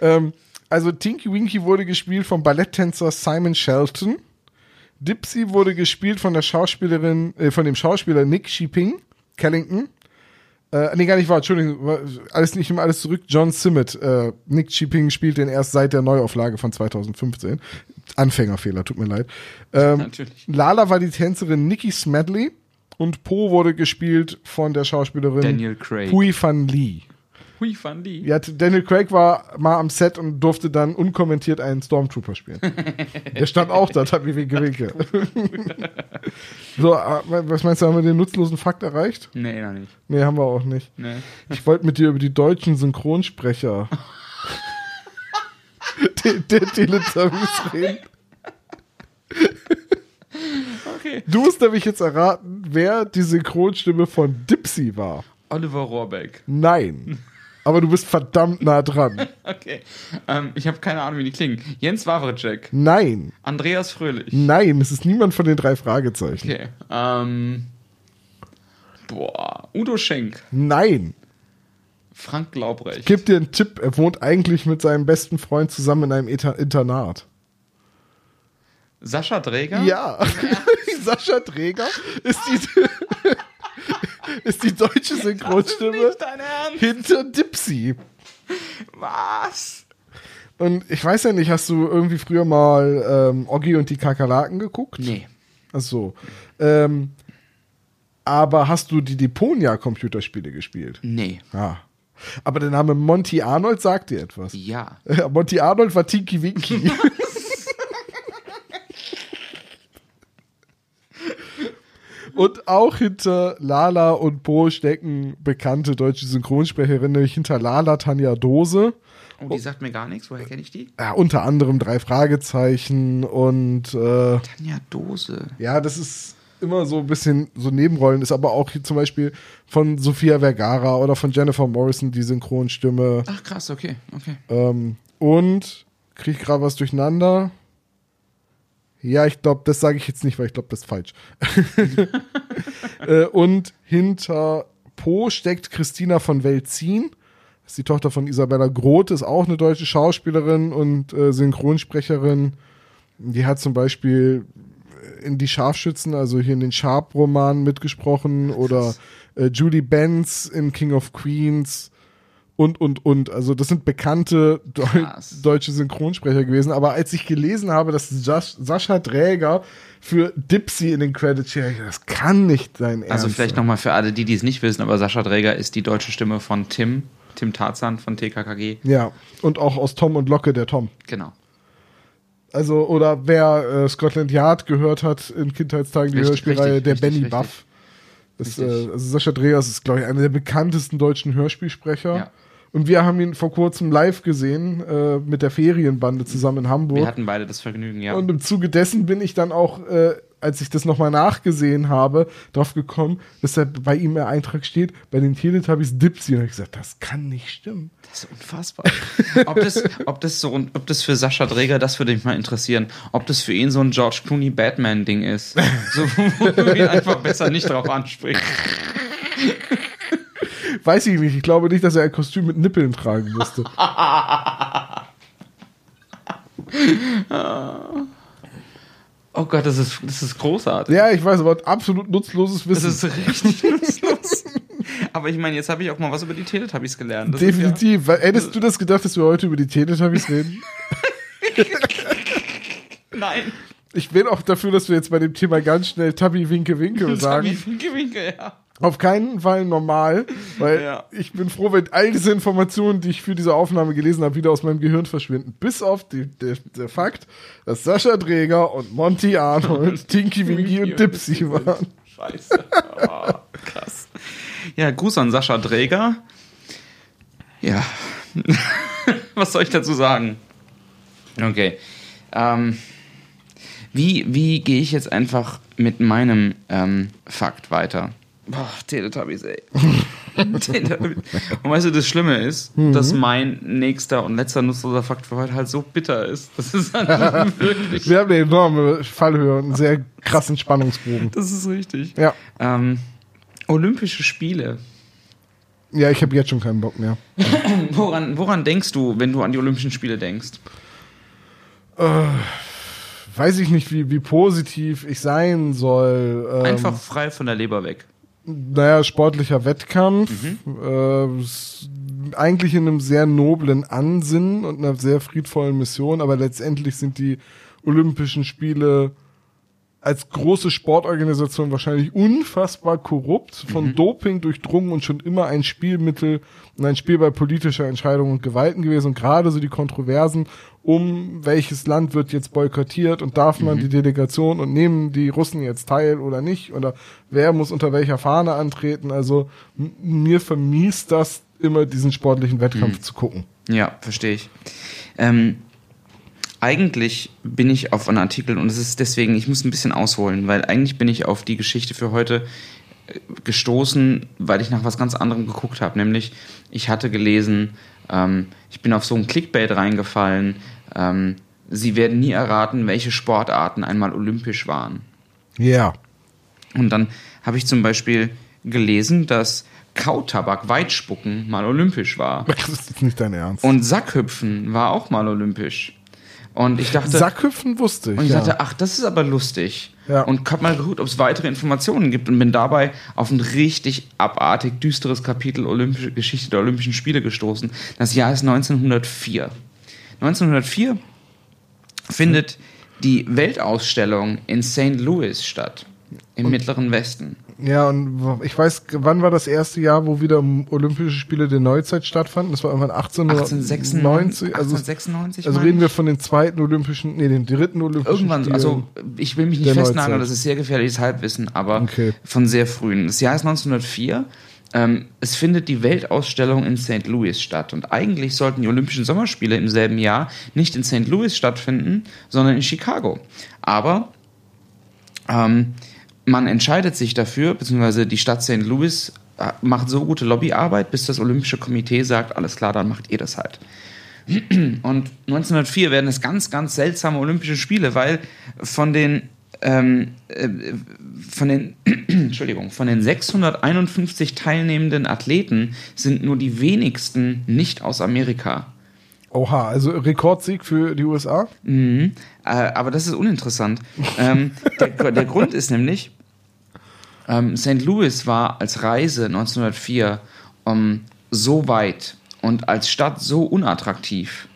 Ähm, also Tinky Winky wurde gespielt vom Balletttänzer Simon Shelton. Dipsy wurde gespielt von der Schauspielerin, äh, von dem Schauspieler Nick Shipping, Kellington. Äh, nee, gar nicht wahr, Entschuldigung, alles nicht immer alles zurück. John Simmet, äh, Nick Cheaping spielt den erst seit der Neuauflage von 2015. Anfängerfehler, tut mir leid. Ähm,
Natürlich.
Lala war die Tänzerin Nikki Smedley und Po wurde gespielt von der Schauspielerin
Daniel Craig.
Hui Van Lee.
Hui Van Lee.
Ja, Daniel Craig war mal am Set und durfte dann unkommentiert einen Stormtrooper spielen. Der stand auch da, Tabi Winke Winke. so, äh, was meinst du, haben wir den nutzlosen Fakt erreicht?
Nee, noch nicht.
Nee, haben wir auch nicht.
Nee.
Ich wollte mit dir über die deutschen Synchronsprecher der, der Teletubbies reden.
Okay.
Du musst nämlich jetzt erraten, wer die Synchronstimme von Dipsy war.
Oliver Rohrbeck.
Nein. Aber du bist verdammt nah dran.
Okay. Ähm, ich habe keine Ahnung, wie die klingen. Jens Wawrczyk.
Nein.
Andreas Fröhlich.
Nein, es ist niemand von den drei Fragezeichen.
Okay. Ähm, boah. Udo Schenk.
Nein.
Frank Glaubrecht.
Ich gebe dir einen Tipp. Er wohnt eigentlich mit seinem besten Freund zusammen in einem Eta Internat.
Sascha Dräger.
Ja. Sascha Träger ist die, ist die deutsche Synchronstimme hinter Dipsy.
Was?
Und ich weiß ja nicht, hast du irgendwie früher mal ähm, Oggi und die Kakerlaken geguckt?
Nee.
Ach so. Ähm, aber hast du die Deponia-Computerspiele gespielt?
Nee.
Ja. Aber der Name Monty Arnold sagt dir etwas.
Ja.
Ja, Monty Arnold war Tinky Winky. und auch hinter Lala und Bo stecken bekannte deutsche Synchronsprecherinnen, nämlich hinter Lala Tanja Dose.
Oh, die sagt mir gar nichts. Woher kenne ich die?
Ja, unter anderem drei Fragezeichen und äh,
Tanja Dose.
ja, das ist immer so ein bisschen so Nebenrollen, ist aber auch hier zum Beispiel von Sophia Vergara oder von Jennifer Morrison die Synchronstimme.
Ach krass, okay, okay.
Ähm, und krieg ich gerade was durcheinander. Ja, ich glaube, das sage ich jetzt nicht, weil ich glaube, das ist falsch. äh, und hinter Po steckt Christina von Velzin. Das ist die Tochter von Isabella Groth, ist auch eine deutsche Schauspielerin und äh, Synchronsprecherin. Die hat zum Beispiel in Die Scharfschützen, also hier in den Sharp-Romanen mitgesprochen oder äh, Julie Benz in King of Queens und, und, und. Also das sind bekannte Deu
Krass.
deutsche Synchronsprecher gewesen. Aber als ich gelesen habe, dass Sascha Dräger für Dipsy in den Credits steht, das kann nicht sein Ernst.
Also vielleicht nochmal für alle, die die es nicht wissen, aber Sascha Dräger ist die deutsche Stimme von Tim, Tim Tarzan von TKKG.
Ja, und auch aus Tom und Locke, der Tom.
Genau.
Also, oder wer äh, Scotland Yard gehört hat in Kindheitstagen, die
Richtig,
Hörspielreihe,
richtig,
der
richtig,
Benny. Buff. Das, äh, also Sascha Dreas ist, glaube ich, einer der bekanntesten deutschen Hörspielsprecher.
Ja.
Und wir haben ihn vor kurzem live gesehen äh, mit der Ferienbande zusammen in Hamburg.
Wir hatten beide das Vergnügen, ja.
Und im Zuge dessen bin ich dann auch, äh, als ich das nochmal nachgesehen habe, drauf gekommen, dass da bei ihm der Eintrag steht, bei den Teletubbies Dipsy. Und hab ich gesagt, das kann nicht stimmen.
Das ist unfassbar. ob, das, ob, das so, ob das für Sascha Dräger, das würde mich mal interessieren, ob das für ihn so ein George Clooney Batman-Ding ist. So, wo du ihn einfach besser nicht drauf ansprichst.
Weiß ich nicht. Ich glaube nicht, dass er ein Kostüm mit Nippeln tragen musste.
Oh Gott, das ist, das ist großartig.
ja, ich weiß, aber absolut nutzloses
Das
Wissen.
ist richtig nutzlos. Aber ich meine, jetzt habe ich auch mal was über die Teletubbies gelernt. Das
Definitiv. Weil, hättest du das gedacht, dass wir heute über die Teletubbies reden?
Ja, nein.
Ich bin auch dafür, dass wir jetzt bei dem Thema ganz schnell Tabi Winke Winke sagen.
Winke, winke, ja.
Auf keinen Fall normal, weil
Ja.
ich bin froh, wenn all diese Informationen, die ich für diese Aufnahme gelesen habe, wieder aus meinem Gehirn verschwinden. Bis auf die, der, der Fakt, dass Sascha Dräger und Monty Arnold, Tinky Winky und Dipsy waren.
Scheiße. Oh, krass. Ja, Gruß an Sascha Dräger. Ja. Was soll ich dazu sagen? Okay. Ähm, wie wie gehe ich jetzt einfach mit meinem ähm, Fakt weiter? Boah, Teletubbies, ey. Teletubbies. Und weißt du, das Schlimme ist, dass mein nächster und letzter nutzloser Fakt für heute halt so bitter ist. Das ist halt wirklich.
Wir haben eine enorme Fallhöhe und einen sehr krassen Spannungsbogen.
Das ist richtig.
Ja,
Ähm, Olympische Spiele.
ja ich habe jetzt schon keinen Bock mehr.
Woran, woran denkst du, wenn du an die Olympischen Spiele denkst?
Weiß ich nicht, wie, wie positiv ich sein soll. Ähm,
Einfach frei von der Leber weg.
Naja, sportlicher Wettkampf, äh, s- eigentlich in einem sehr noblen Ansinnen und einer sehr friedvollen Mission, aber letztendlich sind die Olympischen Spiele als große Sportorganisation wahrscheinlich unfassbar korrupt, von Doping durchdrungen und schon immer ein Spielmittel und ein Spiel bei politischer Entscheidung und Gewalten gewesen. Und gerade so die Kontroversen um welches Land wird jetzt boykottiert und darf man die Delegation und nehmen die Russen jetzt teil oder nicht oder wer muss unter welcher Fahne antreten. Also mir vermiest das immer diesen sportlichen Wettkampf zu gucken.
Ja, verstehe ich. Ähm, eigentlich bin ich auf einen Artikel und es ist deswegen, ich muss ein bisschen ausholen, weil eigentlich bin ich auf die Geschichte für heute äh, gestoßen, weil ich nach was ganz anderem geguckt habe. Nämlich, ich hatte gelesen, ähm, ich bin auf so ein Clickbait reingefallen. Ähm, Sie werden nie erraten, welche Sportarten einmal olympisch waren.
Ja.
Und dann habe ich zum Beispiel gelesen, dass Kautabak, Weitspucken mal olympisch war.
Das ist nicht dein Ernst.
Und Sackhüpfen war auch mal olympisch. Und ich dachte,
Sackhüpfen wusste ich.
und ich
ja.
dachte, ach, das ist aber lustig.
Ja.
Und hab mal geguckt, ob es weitere Informationen gibt und bin dabei auf ein richtig abartig düsteres Kapitel Olympische Geschichte der Olympischen Spiele gestoßen. Das Jahr ist 1904. 1904 findet die Weltausstellung in St. Louis statt, im Mittleren Westen.
Ja, und ich weiß, wann war das erste Jahr, wo wieder Olympische Spiele der Neuzeit stattfanden? Das war irgendwann 1896.
1896,
Also,
1896
also reden wir von den zweiten Olympischen, nee, den dritten Olympischen
Irgendwann,
Spielen.
also ich will mich nicht festnageln, das ist sehr gefährliches Halbwissen, aber
Okay.
von sehr frühen. Das Jahr ist 1904. Ähm, es findet die Weltausstellung in St. Louis statt. Und eigentlich sollten die Olympischen Sommerspiele im selben Jahr nicht in St. Louis stattfinden, sondern in Chicago. Aber ähm, man entscheidet sich dafür, beziehungsweise die Stadt St. Louis äh, macht so gute Lobbyarbeit, bis das Olympische Komitee sagt, alles klar, dann macht ihr das halt. Und 1904 werden es ganz, ganz seltsame Olympische Spiele, weil von den ähm, äh, von den Entschuldigung, von den 651 teilnehmenden Athleten sind nur die wenigsten nicht aus Amerika.
Oha, also Rekordsieg für die USA?
Mhm. Äh, aber das ist uninteressant. ähm, der, der Grund ist nämlich, ähm, St. Louis war als Reise 1904 ähm, so weit und als Stadt so unattraktiv,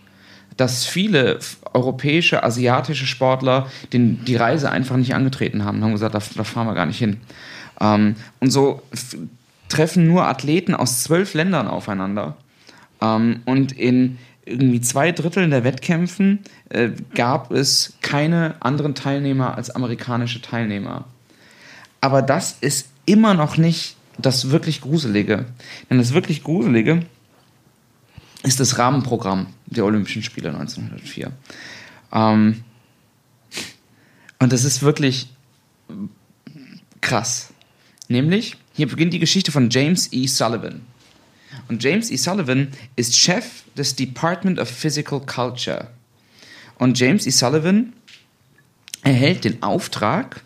dass viele europäische, asiatische Sportler den, die Reise einfach nicht angetreten haben und haben gesagt, da, da fahren wir gar nicht hin. Ähm, und so treffen nur Athleten aus zwölf Ländern aufeinander. Ähm, und in irgendwie zwei Dritteln der Wettkämpfen äh, gab es keine anderen Teilnehmer als amerikanische Teilnehmer. Aber das ist immer noch nicht das wirklich Gruselige. Denn das wirklich Gruselige ist das Rahmenprogramm der Olympischen Spiele 1904. Ähm, und das ist wirklich krass. Nämlich, hier beginnt die Geschichte von James E. Sullivan. Und James E. Sullivan ist Chef des Department of Physical Culture. Und James E. Sullivan erhält den Auftrag,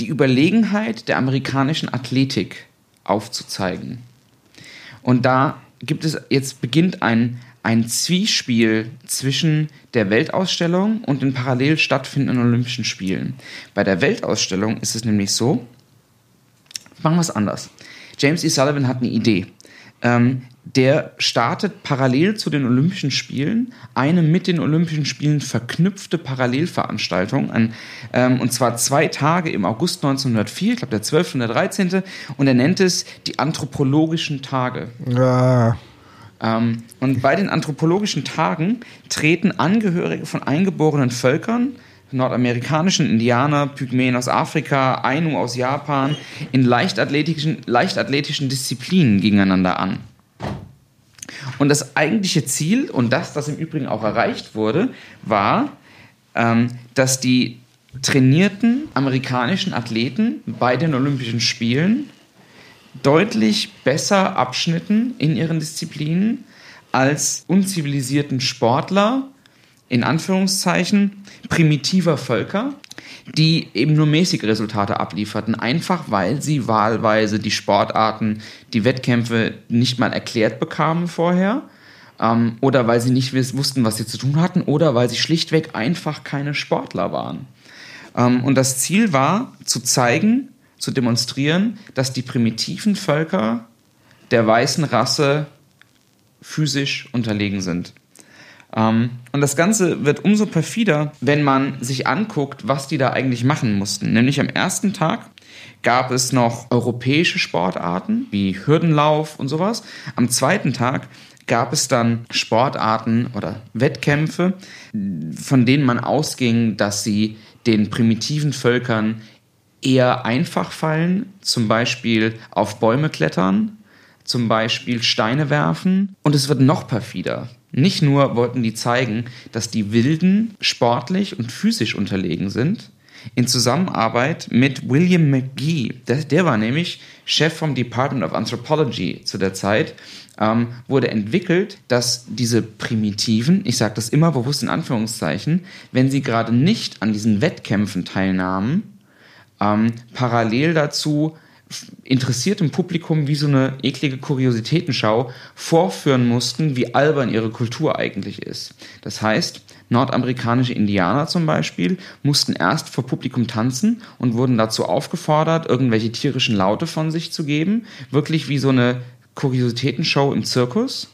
die Überlegenheit der amerikanischen Athletik aufzuzeigen. Und da gibt es, jetzt beginnt ein, ein Zwiespiel zwischen der Weltausstellung und den parallel stattfindenden Olympischen Spielen. Bei der Weltausstellung ist es nämlich so, machen wir es anders. James E. Sullivan hat eine Idee. Ähm, der startet parallel zu den Olympischen Spielen eine mit den Olympischen Spielen verknüpfte Parallelveranstaltung, an, ähm, und zwar zwei Tage im August 1904, ich glaube der 12. und der 13. Und er nennt es die anthropologischen Tage.
Ja.
Ähm, und bei den anthropologischen Tagen treten Angehörige von eingeborenen Völkern, nordamerikanischen Indianer, Pygmäen aus Afrika, Ainu aus Japan, in leichtathletischen, leichtathletischen Disziplinen gegeneinander an. Und das eigentliche Ziel, und das, das im Übrigen auch erreicht wurde, war, ähm, dass die trainierten amerikanischen Athleten bei den Olympischen Spielen deutlich besser abschnitten in ihren Disziplinen als unzivilisierten Sportler, in Anführungszeichen, primitiver Völker, die eben nur mäßige Resultate ablieferten, einfach weil sie wahlweise die Sportarten, die Wettkämpfe nicht mal erklärt bekamen vorher ähm, oder weil sie nicht wussten, was sie zu tun hatten oder weil sie schlichtweg einfach keine Sportler waren. Ähm, und das Ziel war, zu zeigen, zu demonstrieren, dass die primitiven Völker der weißen Rasse physisch unterlegen sind. Ähm, und das Ganze wird umso perfider, wenn man sich anguckt, was die da eigentlich machen mussten. Nämlich am ersten Tag gab es noch europäische Sportarten wie Hürdenlauf und sowas. Am zweiten Tag gab es dann Sportarten oder Wettkämpfe, von denen man ausging, dass sie den primitiven Völkern eher einfach fallen, zum Beispiel auf Bäume klettern, zum Beispiel Steine werfen. Und es wird noch perfider. Nicht nur wollten die zeigen, dass die Wilden sportlich und physisch unterlegen sind, in Zusammenarbeit mit William McGee. Der, der, war nämlich Chef vom Department of Anthropology zu der Zeit. Ähm, wurde entwickelt, dass diese Primitiven, ich sage das immer bewusst in Anführungszeichen, wenn sie gerade nicht an diesen Wettkämpfen teilnahmen, ähm, parallel dazu interessiertem Publikum wie so eine eklige Kuriositätenschau vorführen mussten, wie albern ihre Kultur eigentlich ist. Das heißt, nordamerikanische Indianer zum Beispiel mussten erst vor Publikum tanzen und wurden dazu aufgefordert, irgendwelche tierischen Laute von sich zu geben, wirklich wie so eine Kuriositätenshow im Zirkus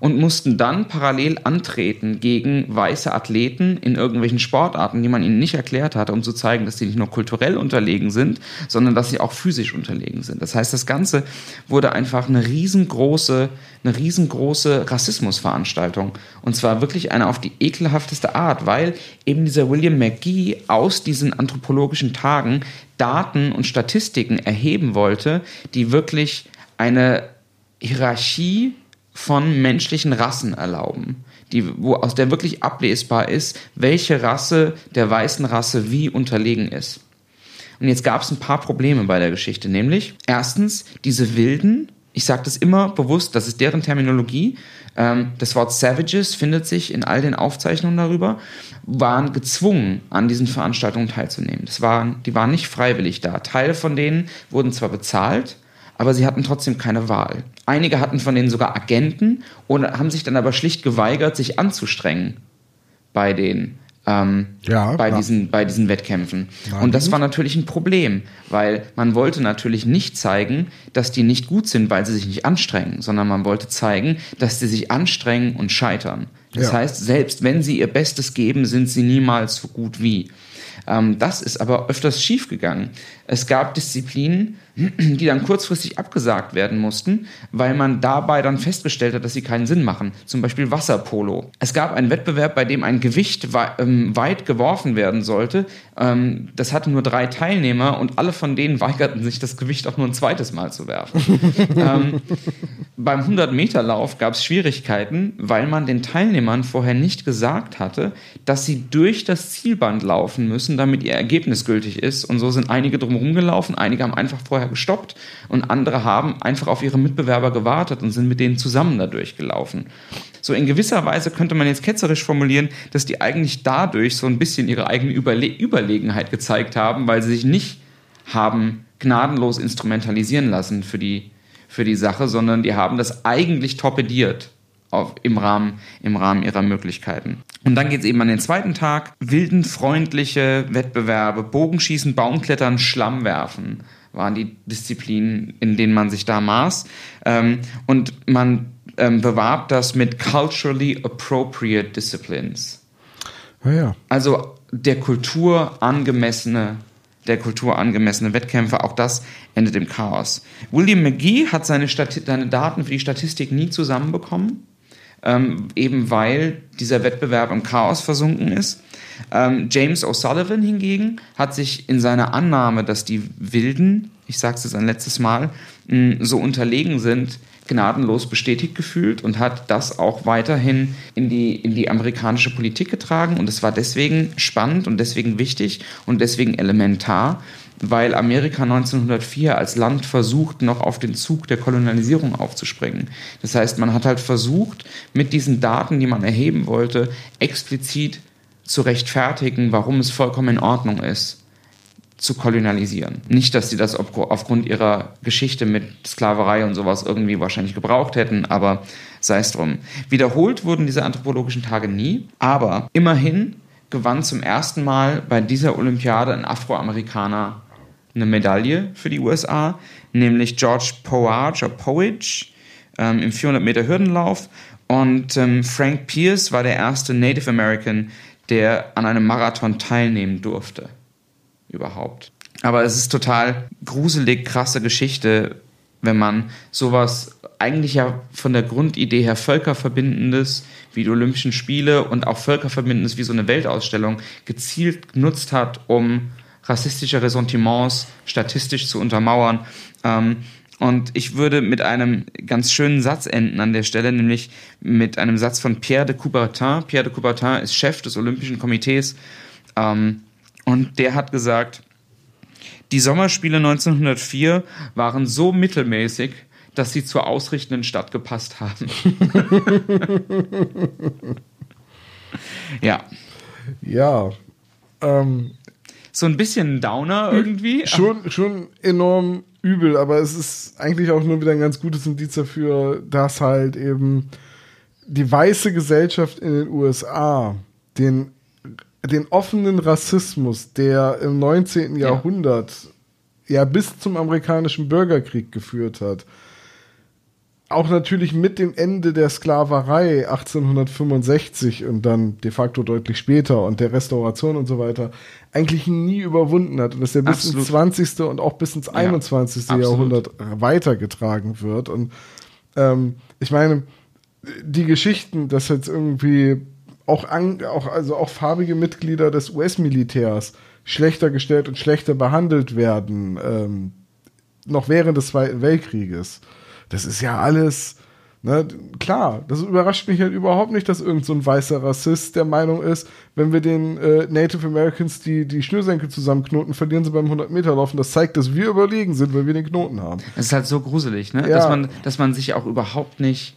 und mussten dann parallel antreten gegen weiße Athleten in irgendwelchen Sportarten, die man ihnen nicht erklärt hatte, um zu zeigen, dass sie nicht nur kulturell unterlegen sind, sondern dass sie auch physisch unterlegen sind. Das heißt, das Ganze wurde einfach eine riesengroße, eine riesengroße Rassismusveranstaltung. Und zwar wirklich eine auf die ekelhafteste Art, weil eben dieser William McGee aus diesen anthropologischen Tagen Daten und Statistiken erheben wollte, die wirklich eine Hierarchie von menschlichen Rassen erlauben, die, wo aus der wirklich ablesbar ist, welche Rasse der weißen Rasse wie unterlegen ist. Und jetzt gab es ein paar Probleme bei der Geschichte, nämlich erstens diese Wilden, ich sage das immer bewusst, das ist deren Terminologie, ähm, das Wort Savages findet sich in all den Aufzeichnungen darüber, waren gezwungen, an diesen Veranstaltungen teilzunehmen. Das waren, die waren nicht freiwillig da. Teile von denen wurden zwar bezahlt, aber sie hatten trotzdem keine Wahl. Einige hatten von denen sogar Agenten und haben sich dann aber schlicht geweigert, sich anzustrengen bei den ähm, ja, bei, diesen, bei diesen Wettkämpfen. Nein. Und das war natürlich ein Problem, weil man wollte natürlich nicht zeigen, dass die nicht gut sind, weil sie sich nicht anstrengen, sondern man wollte zeigen, dass sie sich anstrengen und scheitern. Das ja. heißt, selbst wenn sie ihr Bestes geben, sind sie niemals so gut wie. Ähm, das ist aber öfters schiefgegangen. Es gab Disziplinen, die dann kurzfristig abgesagt werden mussten, weil man dabei dann festgestellt hat, dass sie keinen Sinn machen. Zum Beispiel Wasserpolo. Es gab einen Wettbewerb, bei dem ein Gewicht ähm, weit geworfen werden sollte. Ähm, das hatte nur drei Teilnehmer und alle von denen weigerten sich, das Gewicht auch nur ein zweites Mal zu werfen. ähm, beim 100-Meter-Lauf gab es Schwierigkeiten, weil man den Teilnehmern vorher nicht gesagt hatte, dass sie durch das Zielband laufen müssen, damit ihr Ergebnis gültig ist. Und so sind einige drumherum gelaufen, einige haben einfach vorher gestoppt und andere haben einfach auf ihre Mitbewerber gewartet und sind mit denen zusammen da durchgelaufen. So in gewisser Weise könnte man jetzt ketzerisch formulieren, dass die eigentlich dadurch so ein bisschen ihre eigene Überle Überlegenheit gezeigt haben, weil sie sich nicht haben gnadenlos instrumentalisieren lassen für die, für die Sache, sondern die haben das eigentlich torpediert. Auf, im, Rahmen, im Rahmen ihrer Möglichkeiten. Und dann geht es eben an den zweiten Tag. Wildenfreundliche Wettbewerbe, Bogenschießen, Baumklettern, Schlamm werfen waren die Disziplinen, in denen man sich da maß. Ähm, und man ähm, bewarb das mit culturally appropriate disciplines.
Ah, ja.
Also der Kultur angemessene der Kultur angemessene Wettkämpfe, auch das endet im Chaos. William McGee hat seine, Stati seine Daten für die Statistik nie zusammenbekommen, ähm, eben weil dieser Wettbewerb im Chaos versunken ist. Ähm, James O'Sullivan hingegen hat sich in seiner Annahme, dass die Wilden, ich sage es jetzt ein letztes Mal, mh, so unterlegen sind, gnadenlos bestätigt gefühlt und hat das auch weiterhin in die, in die amerikanische Politik getragen. Und es war deswegen spannend und deswegen wichtig und deswegen elementar, weil Amerika 1904 als Land versucht, noch auf den Zug der Kolonialisierung aufzuspringen. Das heißt, man hat halt versucht, mit diesen Daten, die man erheben wollte, explizit zu rechtfertigen, warum es vollkommen in Ordnung ist, zu kolonialisieren. Nicht, dass sie das aufgrund ihrer Geschichte mit Sklaverei und sowas irgendwie wahrscheinlich gebraucht hätten, aber sei es drum. Wiederholt wurden diese anthropologischen Tage nie, aber immerhin gewann zum ersten Mal bei dieser Olympiade ein Afroamerikaner eine Medaille für die USA, nämlich George Poage, Poage ähm, im 400 Meter Hürdenlauf. Und ähm, Frank Pierce war der erste Native American, der an einem Marathon teilnehmen durfte. Überhaupt. Aber es ist total gruselig, krasse Geschichte, wenn man sowas eigentlich ja von der Grundidee her Völkerverbindendes wie die Olympischen Spiele und auch Völkerverbindendes wie so eine Weltausstellung gezielt genutzt hat, um rassistische Ressentiments statistisch zu untermauern. Ähm, und ich würde mit einem ganz schönen Satz enden an der Stelle, nämlich mit einem Satz von Pierre de Coubertin. Pierre de Coubertin ist Chef des Olympischen Komitees ähm, und der hat gesagt, die Sommerspiele 1904 waren so mittelmäßig, dass sie zur ausrichtenden Stadt gepasst haben. ja.
Ja. Ähm,
so ein bisschen Downer irgendwie.
Schon, schon enorm übel, aber es ist eigentlich auch nur wieder ein ganz gutes Indiz dafür, dass halt eben die weiße Gesellschaft in den USA den, den offenen Rassismus, der im 19. Ja. Jahrhundert ja bis zum amerikanischen Bürgerkrieg geführt hat, auch natürlich mit dem Ende der Sklaverei 1865 und dann de facto deutlich später und der Restauration und so weiter eigentlich nie überwunden hat und dass er bis absolut. ins 20. und auch bis ins 21. Ja, Jahrhundert weitergetragen wird. Und ähm, ich meine, die Geschichten, dass jetzt irgendwie auch, an, auch, also auch farbige Mitglieder des US-Militärs schlechter gestellt und schlechter behandelt werden, ähm, noch während des Zweiten Weltkrieges das ist ja alles, ne, klar, das überrascht mich halt überhaupt nicht, dass irgend so ein weißer Rassist der Meinung ist, wenn wir den äh, Native Americans die, die Schnürsenkel zusammenknoten, verlieren sie beim 100-Meter-Laufen. Das zeigt, dass wir überlegen sind, weil wir den Knoten haben.
Es ist halt so gruselig, ne? Ja. Dass, man, dass man sich auch überhaupt nicht,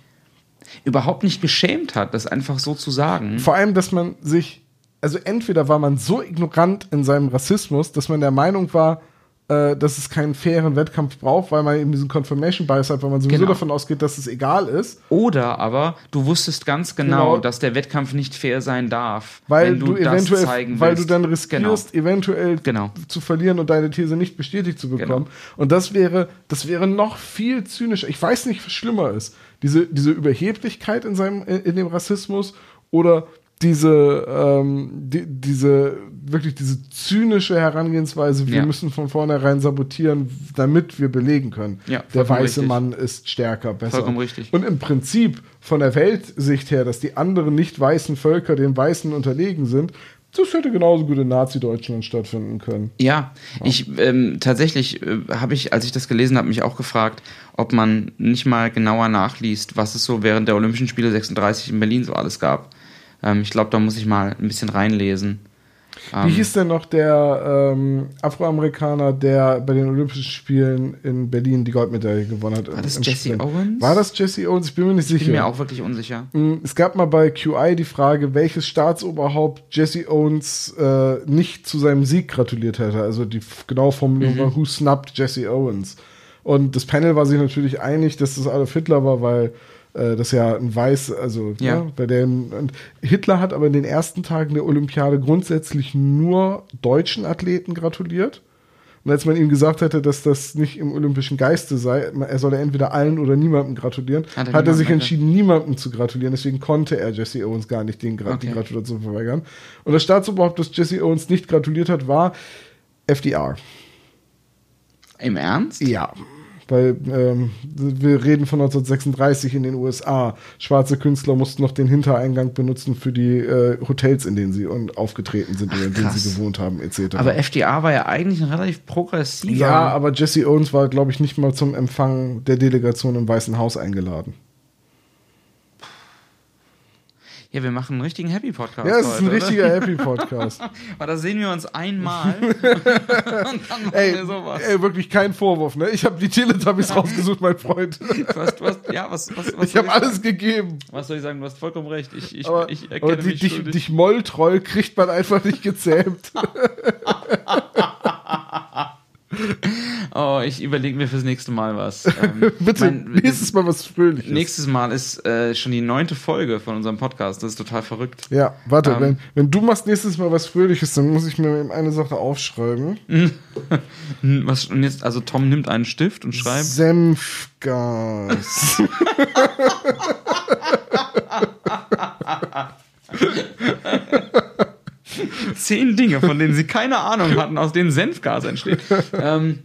überhaupt nicht geschämt hat, das einfach so zu sagen.
Vor allem, dass man sich also entweder war man so ignorant in seinem Rassismus, dass man der Meinung war, äh, dass es keinen fairen Wettkampf braucht, weil man eben diesen Confirmation Bias hat, weil man sowieso genau. davon ausgeht, dass es egal ist.
Oder aber du wusstest ganz genau, genau. dass der Wettkampf nicht fair sein darf,
weil wenn du, du eventuell, weil du dann riskierst, genau. eventuell genau. zu verlieren und deine These nicht bestätigt zu bekommen. Genau. Und das wäre, das wäre noch viel zynischer. Ich weiß nicht, was schlimmer ist. Diese, diese Überheblichkeit in seinem, in dem Rassismus oder diese, ähm, die, diese, wirklich diese zynische Herangehensweise, wir ja. müssen von vornherein sabotieren, damit wir belegen können. Ja, der weiße richtig. Mann ist stärker, besser.
Vollkommen richtig.
Und im Prinzip von der Weltsicht her, dass die anderen nicht weißen Völker den Weißen unterlegen sind, das hätte genauso gut in Nazi-Deutschland stattfinden können.
Ja, ja. ich ähm, tatsächlich äh, habe ich, als ich das gelesen habe, mich auch gefragt, ob man nicht mal genauer nachliest, was es so während der Olympischen Spiele 36 in Berlin so alles gab. Ähm, ich glaube, da muss ich mal ein bisschen reinlesen.
Wie ähm, hieß denn noch der ähm, Afroamerikaner, der bei den Olympischen Spielen in Berlin die Goldmedaille gewonnen hat?
War das Jesse Sprint? Owens?
War das Jesse Owens? Ich bin mir nicht sicher. Ich bin
mir auch wirklich unsicher.
Mm, es gab mal bei QI die Frage, welches Staatsoberhaupt Jesse Owens äh, nicht zu seinem Sieg gratuliert hätte. Also die genaue Formulierung mhm. war, who snubbed Jesse Owens? Und das Panel war sich natürlich einig, dass das Adolf Hitler war, weil äh, das ja ein Weiß, also ja. ja. bei dem Hitler hat aber in den ersten Tagen der Olympiade grundsätzlich nur deutschen Athleten gratuliert. Und als man ihm gesagt hätte, dass das nicht im olympischen Geiste sei, er solle entweder allen oder niemandem gratulieren, hat er, hat er sich entschieden, niemandem zu gratulieren. Deswegen konnte er Jesse Owens gar nicht den, okay. die Gratulation verweigern. Und das Staatsoberhaupt, das Jesse Owens nicht gratuliert hat, war FDR.
Im Ernst?
Ja weil ähm, wir reden von 1936 in den USA. Schwarze Künstler mussten noch den Hintereingang benutzen für die äh, Hotels, in denen sie aufgetreten sind oder in denen sie gewohnt haben, etc.
Aber FDR war ja eigentlich ein relativ progressiver.
Ja, aber Jesse Owens war, glaube ich, nicht mal zum Empfang der Delegation im Weißen Haus eingeladen.
Ja, wir machen einen richtigen Happy Podcast.
Ja, es ist ein heute, richtiger oder? Happy Podcast.
Weil da sehen wir uns einmal und dann
machen ey, wir sowas. Ey, wirklich kein Vorwurf, ne? Ich habe die Teletubbies rausgesucht, mein Freund.
Du hast, du hast, ja, was, was,
was Ich habe alles gegeben.
Was soll ich sagen? Du hast vollkommen recht. Ich, ich,
aber,
ich
erkenne aber die, mich dich, dich Molltroll kriegt man einfach nicht gezähmt.
Oh, ich überlege mir fürs nächste Mal was. Ähm,
Bitte,
mein-
nächstes Mal was Fröhliches.
Nächstes Mal ist äh, schon die neunte Folge von unserem Podcast. Das ist total verrückt.
Ja, warte,
Ähm.
wenn, wenn du machst nächstes Mal was Fröhliches, dann muss ich mir eben eine Sache aufschreiben.
Was, und jetzt, also Tom nimmt einen Stift und schreibt.
Senfgas.
zehn Dinge, von denen sie keine Ahnung hatten, aus denen Senfgas entsteht. ähm,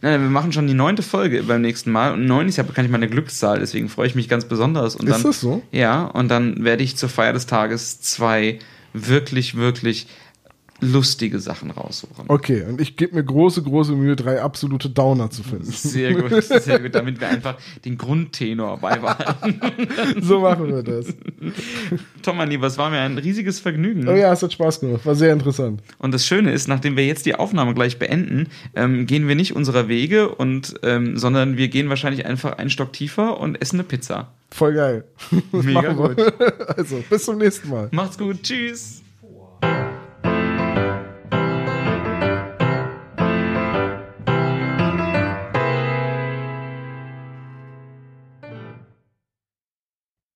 nein, wir machen schon die neunte Folge beim nächsten Mal. Und neun ist ja bekanntlich meine Glückszahl, deswegen freue ich mich ganz besonders. Und
Ist
dann,
das so?
Ja, und dann werde ich zur Feier des Tages zwei wirklich, wirklich lustige Sachen raussuchen.
Okay, und ich gebe mir große, große Mühe, drei absolute Downer zu finden.
Sehr gut, sehr gut, damit wir einfach den Grundtenor beibehalten.
so machen wir das.
Tom, mein Lieber, es war mir ein riesiges Vergnügen.
Oh ja, es hat Spaß gemacht. War sehr interessant.
Und das Schöne ist, nachdem wir jetzt die Aufnahme gleich beenden, ähm, gehen wir nicht unserer Wege und ähm, sondern wir gehen wahrscheinlich einfach einen Stock tiefer und essen eine Pizza.
Voll geil.
Mega
wir. Also, bis zum nächsten Mal.
Macht's gut, tschüss.